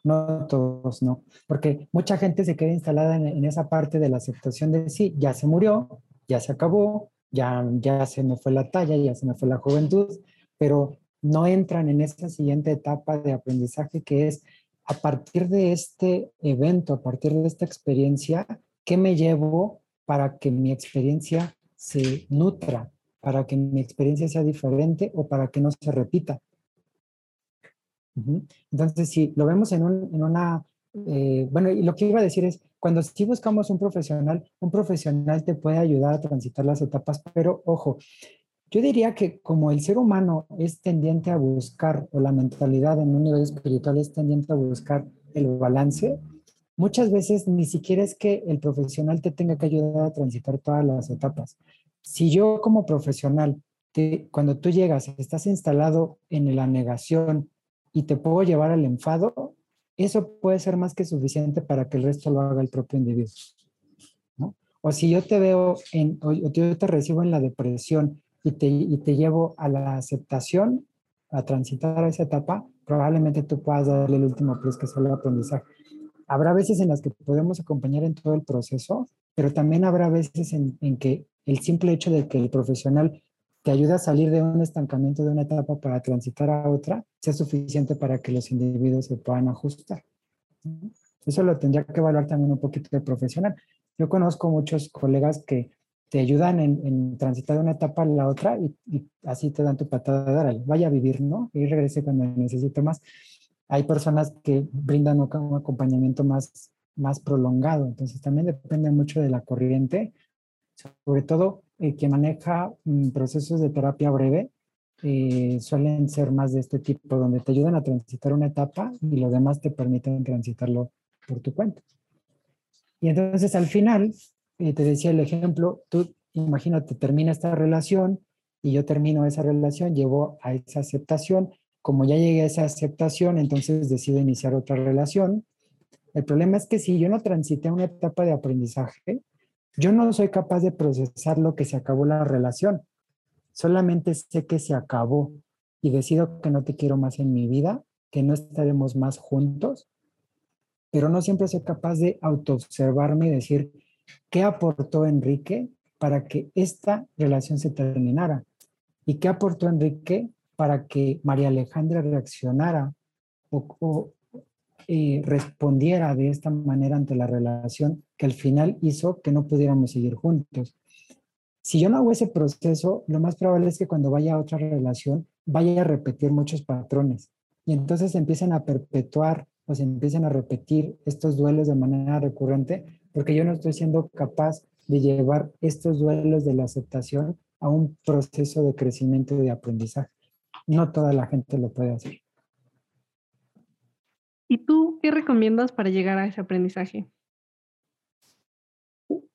No todos, no. Porque mucha gente se queda instalada en, en, esa parte de la aceptación de sí, ya se murió, ya se acabó, ya, ya se me fue la talla, ya se me fue la juventud, pero no entran en esa siguiente etapa de aprendizaje que es a partir de este evento, a partir de esta experiencia, ¿qué me llevo para que mi experiencia se nutra, para que mi experiencia sea diferente o para que no se repita? Entonces, si lo vemos en una, eh, bueno, y lo que iba a decir es, cuando sí buscamos un profesional, un profesional te puede ayudar a transitar las etapas, pero ojo, yo diría que como el ser humano es tendiente a buscar, o la mentalidad en un nivel espiritual es tendiente a buscar el balance, muchas veces ni siquiera es que el profesional te tenga que ayudar a transitar todas las etapas. Si yo como profesional, cuando tú llegas, estás instalado en la negación y te puedo llevar al enfado, eso puede ser más que suficiente para que el resto lo haga el propio individuo. ¿no? O si yo te veo, en, o yo te recibo en la depresión y te, y te llevo a la aceptación, a transitar a esa etapa, probablemente tú puedas darle el último plus que es el aprendizaje. Habrá veces en las que podemos acompañar en todo el proceso, pero también habrá veces en, en que el simple hecho de que el profesional te ayuda a salir de un estancamiento de una etapa para transitar a otra, sea suficiente para que los individuos se puedan ajustar. Eso lo tendría que evaluar también un poquito de profesional. Yo conozco muchos colegas que te ayudan en, transitar de una etapa a la otra y, así te dan tu patada de dar, vaya a vivir, ¿no? Y regrese cuando necesite más. Hay personas que brindan un acompañamiento más, más prolongado, entonces también depende mucho de la corriente, sobre todo eh, que maneja mm, procesos de terapia breve, eh, suelen ser más de este tipo, donde te ayudan a transitar una etapa y lo demás te permiten transitarlo por tu cuenta. Y entonces al final, eh, te decía el ejemplo, tú imagínate, termina esta relación y yo termino esa relación, llevo a esa aceptación. Como ya llegué a esa aceptación, entonces decido iniciar otra relación. El problema es que si yo no transité una etapa de aprendizaje, yo no soy capaz de procesar lo que se acabó la relación. Solamente sé que se acabó y decido que no te quiero más en mi vida, que no estaremos más juntos, pero no siempre soy capaz de autoobservarme y decir, ¿qué aportó Enrique para que esta relación se terminara? ¿Y qué aportó Enrique para que María Alejandra reaccionara o, eh, respondiera de esta manera ante la relación que al final hizo que no pudiéramos seguir juntos. Si yo no hago ese proceso, lo más probable es que cuando vaya a otra relación vaya a repetir muchos patrones y entonces empiezan a perpetuar o se empiezan a repetir estos duelos de manera recurrente porque yo no estoy siendo capaz de llevar estos duelos de la aceptación a un proceso de crecimiento y de aprendizaje. No toda la gente lo puede hacer. ¿Y tú qué recomiendas para llegar a ese aprendizaje?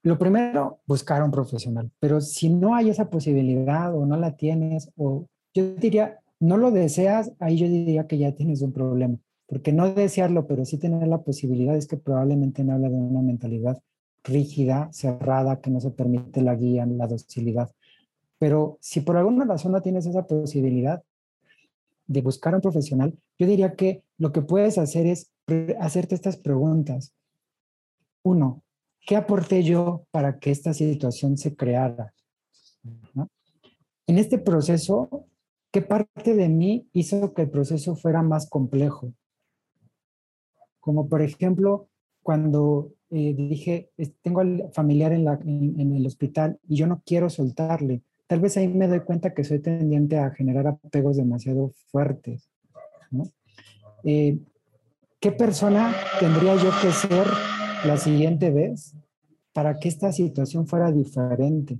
Lo primero, buscar a un profesional, pero si no hay esa posibilidad o no la tienes, o yo diría, no lo deseas, ahí yo diría que ya tienes un problema, porque no desearlo, pero sí tener la posibilidad es que probablemente no habla de una mentalidad rígida, cerrada, que no se permite la guía, la docilidad. Pero si por alguna razón no tienes esa posibilidad, de buscar a un profesional, yo diría que lo que puedes hacer es hacerte estas preguntas. Uno, ¿qué aporté yo para que esta situación se creara? En este proceso, ¿qué parte de mí hizo que el proceso fuera más complejo? Como por ejemplo, cuando eh, dije, tengo al familiar en, en el hospital y yo no quiero soltarle, tal vez ahí me doy cuenta que soy tendiente a generar apegos demasiado fuertes. Eh, ¿Qué persona tendría yo que ser la siguiente vez para que esta situación fuera diferente?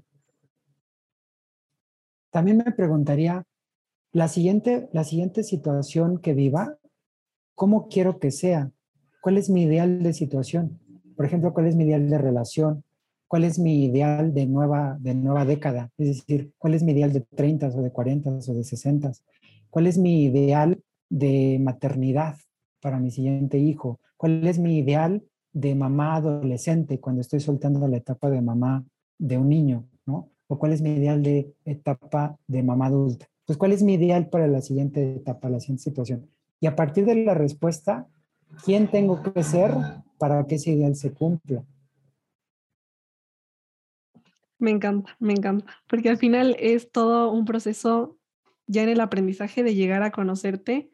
También me preguntaría, la siguiente, la siguiente situación que viva, ¿cómo quiero que sea? ¿Cuál es mi ideal de situación? Por ejemplo, ¿cuál es mi ideal de relación? cuál es mi ideal de nueva, de nueva década, es decir, cuál es mi ideal de 30 o de 40 o de 60, cuál es mi ideal de maternidad para mi siguiente hijo, cuál es mi ideal de mamá adolescente cuando estoy soltando la etapa de mamá de un niño, ¿no? O cuál es mi ideal de etapa de mamá adulta. Pues cuál es mi ideal para la siguiente etapa, la siguiente situación. Y a partir de la respuesta, ¿quién tengo que ser para que ese ideal se cumpla? Me encanta, me encanta, porque al final es todo un proceso ya en el aprendizaje de llegar a conocerte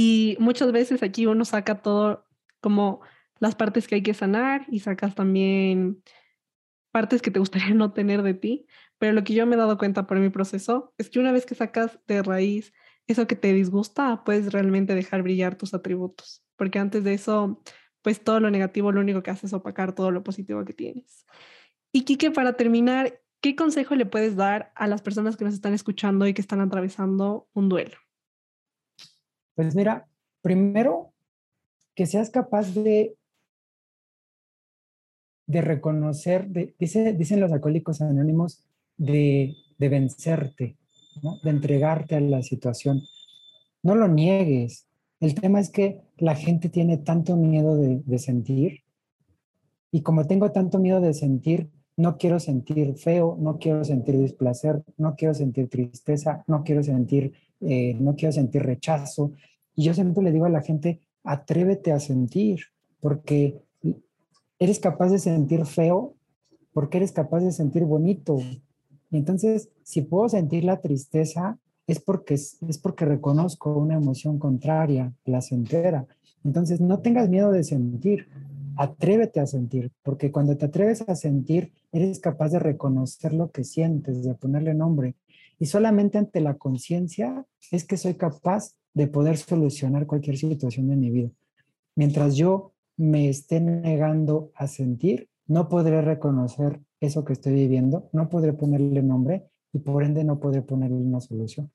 y muchas veces aquí uno saca todo como las partes que hay que sanar y sacas también partes que te gustaría [laughs] no tener de ti, pero lo que yo me he dado cuenta por mi proceso es que una vez que sacas de raíz eso que te disgusta, puedes realmente dejar brillar tus atributos, porque antes de eso, pues todo lo negativo lo único que hace es opacar todo lo positivo que tienes. Y Kike, para terminar, ¿qué consejo le puedes dar a las personas que nos están escuchando y que están atravesando un duelo? Pues mira, primero, que seas capaz de, de reconocer, dicen los alcohólicos anónimos, de, de vencerte, de entregarte a la situación. No lo niegues. El tema es que la gente tiene tanto miedo de, de sentir y como tengo tanto miedo de sentir, no quiero sentir feo, no quiero sentir displacer, no quiero sentir tristeza, no quiero sentir, eh, no quiero sentir rechazo. Y yo siempre le digo a la gente, atrévete a sentir, porque eres capaz de sentir feo, porque eres capaz de sentir bonito. Y entonces, si puedo sentir la tristeza, es porque, es porque reconozco una emoción contraria, placentera. Entonces, no tengas miedo de sentir, atrévete a sentir, porque cuando te atreves a sentir, eres capaz de reconocer lo que sientes, de ponerle nombre. Y solamente ante la conciencia es que soy capaz de poder solucionar cualquier situación de mi vida. Mientras yo me esté negando a sentir, no podré reconocer eso que estoy viviendo, no podré ponerle nombre y por ende no podré ponerle una solución.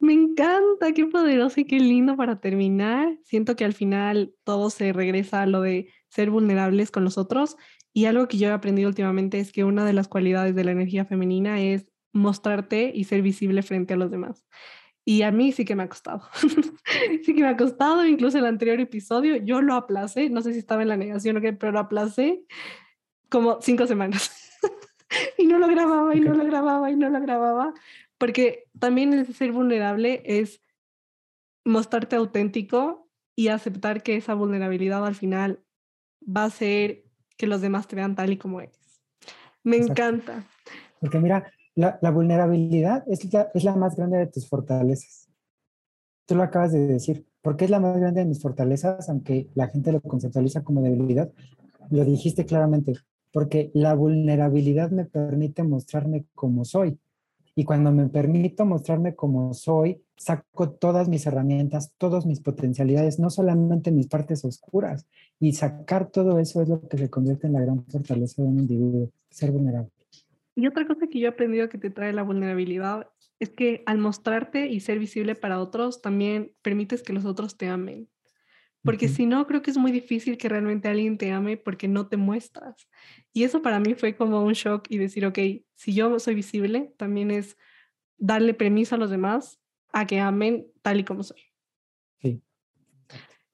Me encanta, qué poderoso y qué lindo para terminar. Siento que al final todo se regresa a lo de ser vulnerables con los otros y algo que yo he aprendido últimamente es que una de las cualidades de la energía femenina es mostrarte y ser visible frente a los demás. Y a mí sí que me ha costado. [laughs] sí que me ha costado, incluso el anterior episodio yo lo aplacé, no sé si estaba en la negación o qué, pero lo aplacé como cinco semanas. [laughs] y no lo grababa y no lo grababa y no lo grababa porque también el ser vulnerable es mostrarte auténtico y aceptar que esa vulnerabilidad al final va a ser que los demás te vean tal y como eres. Me encanta. Porque mira, la, vulnerabilidad es la, es la más grande de tus fortalezas. Tú lo acabas de decir. porque es la más grande de mis fortalezas? Aunque la gente lo conceptualiza como debilidad, lo dijiste claramente. Porque la vulnerabilidad me permite mostrarme como soy. Y cuando me permito mostrarme como soy, saco todas mis herramientas, todas mis potencialidades, no solamente mis partes oscuras. Y sacar todo eso es lo que se convierte en la gran fortaleza de un individuo, ser vulnerable. Y otra cosa que yo he aprendido que te trae la vulnerabilidad es que al mostrarte y ser visible para otros, también permites que los otros te amen. Porque si no, creo que es muy difícil que realmente alguien te ame porque no te muestras. Y eso para mí fue como un shock y decir, ok, si yo soy visible, también es darle permiso a los demás a que amen tal y como soy. Sí.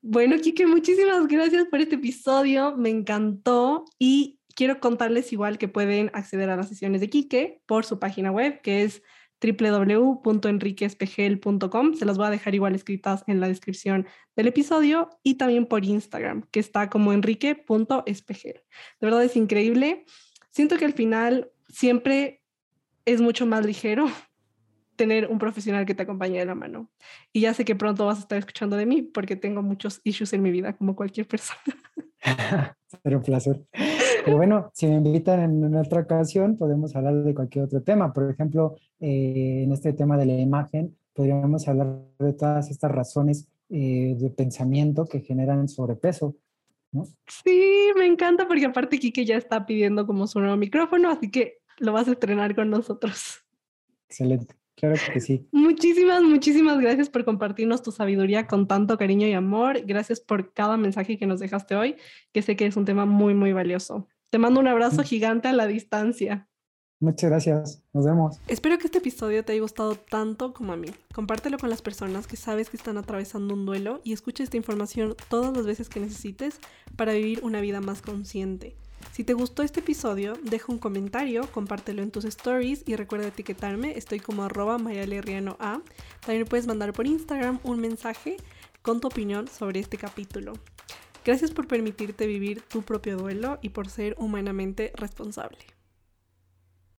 Bueno, Kike, muchísimas gracias por este episodio. Me encantó y quiero contarles igual que pueden acceder a las sesiones de Kike por su página web, que es www.enriquespegel.com. Se las voy a dejar igual escritas en la descripción del episodio y también por Instagram, que está como enrique.espegel. De verdad es increíble. Siento que al final siempre es mucho más ligero [laughs] tener un profesional que te acompañe de la mano. Y ya sé que pronto vas a estar escuchando de mí porque tengo muchos issues en mi vida, como cualquier persona. [laughs] Será un placer. Pero bueno, si me invitan en otra ocasión, podemos hablar de cualquier otro tema. Por ejemplo, eh, en este tema de la imagen, podríamos hablar de todas estas razones eh, de pensamiento que generan sobrepeso. ¿no? Sí, me encanta porque aparte Kike ya está pidiendo como su nuevo micrófono, así que lo vas a estrenar con nosotros. Excelente. Claro que sí. Muchísimas, muchísimas gracias por compartirnos tu sabiduría con tanto cariño y amor. Gracias por cada mensaje que nos dejaste hoy, que sé que es un tema muy, muy valioso. Te mando un abrazo gigante a la distancia. Muchas gracias. Nos vemos. Espero que este episodio te haya gustado tanto como a mí. Compártelo con las personas que sabes que están atravesando un duelo y escucha esta información todas las veces que necesites para vivir una vida más consciente. Si te gustó este episodio, deja un comentario, compártelo en tus stories y recuerda etiquetarme. Estoy como arroba A. También puedes mandar por Instagram un mensaje con tu opinión sobre este capítulo. Gracias por permitirte vivir tu propio duelo y por ser humanamente responsable.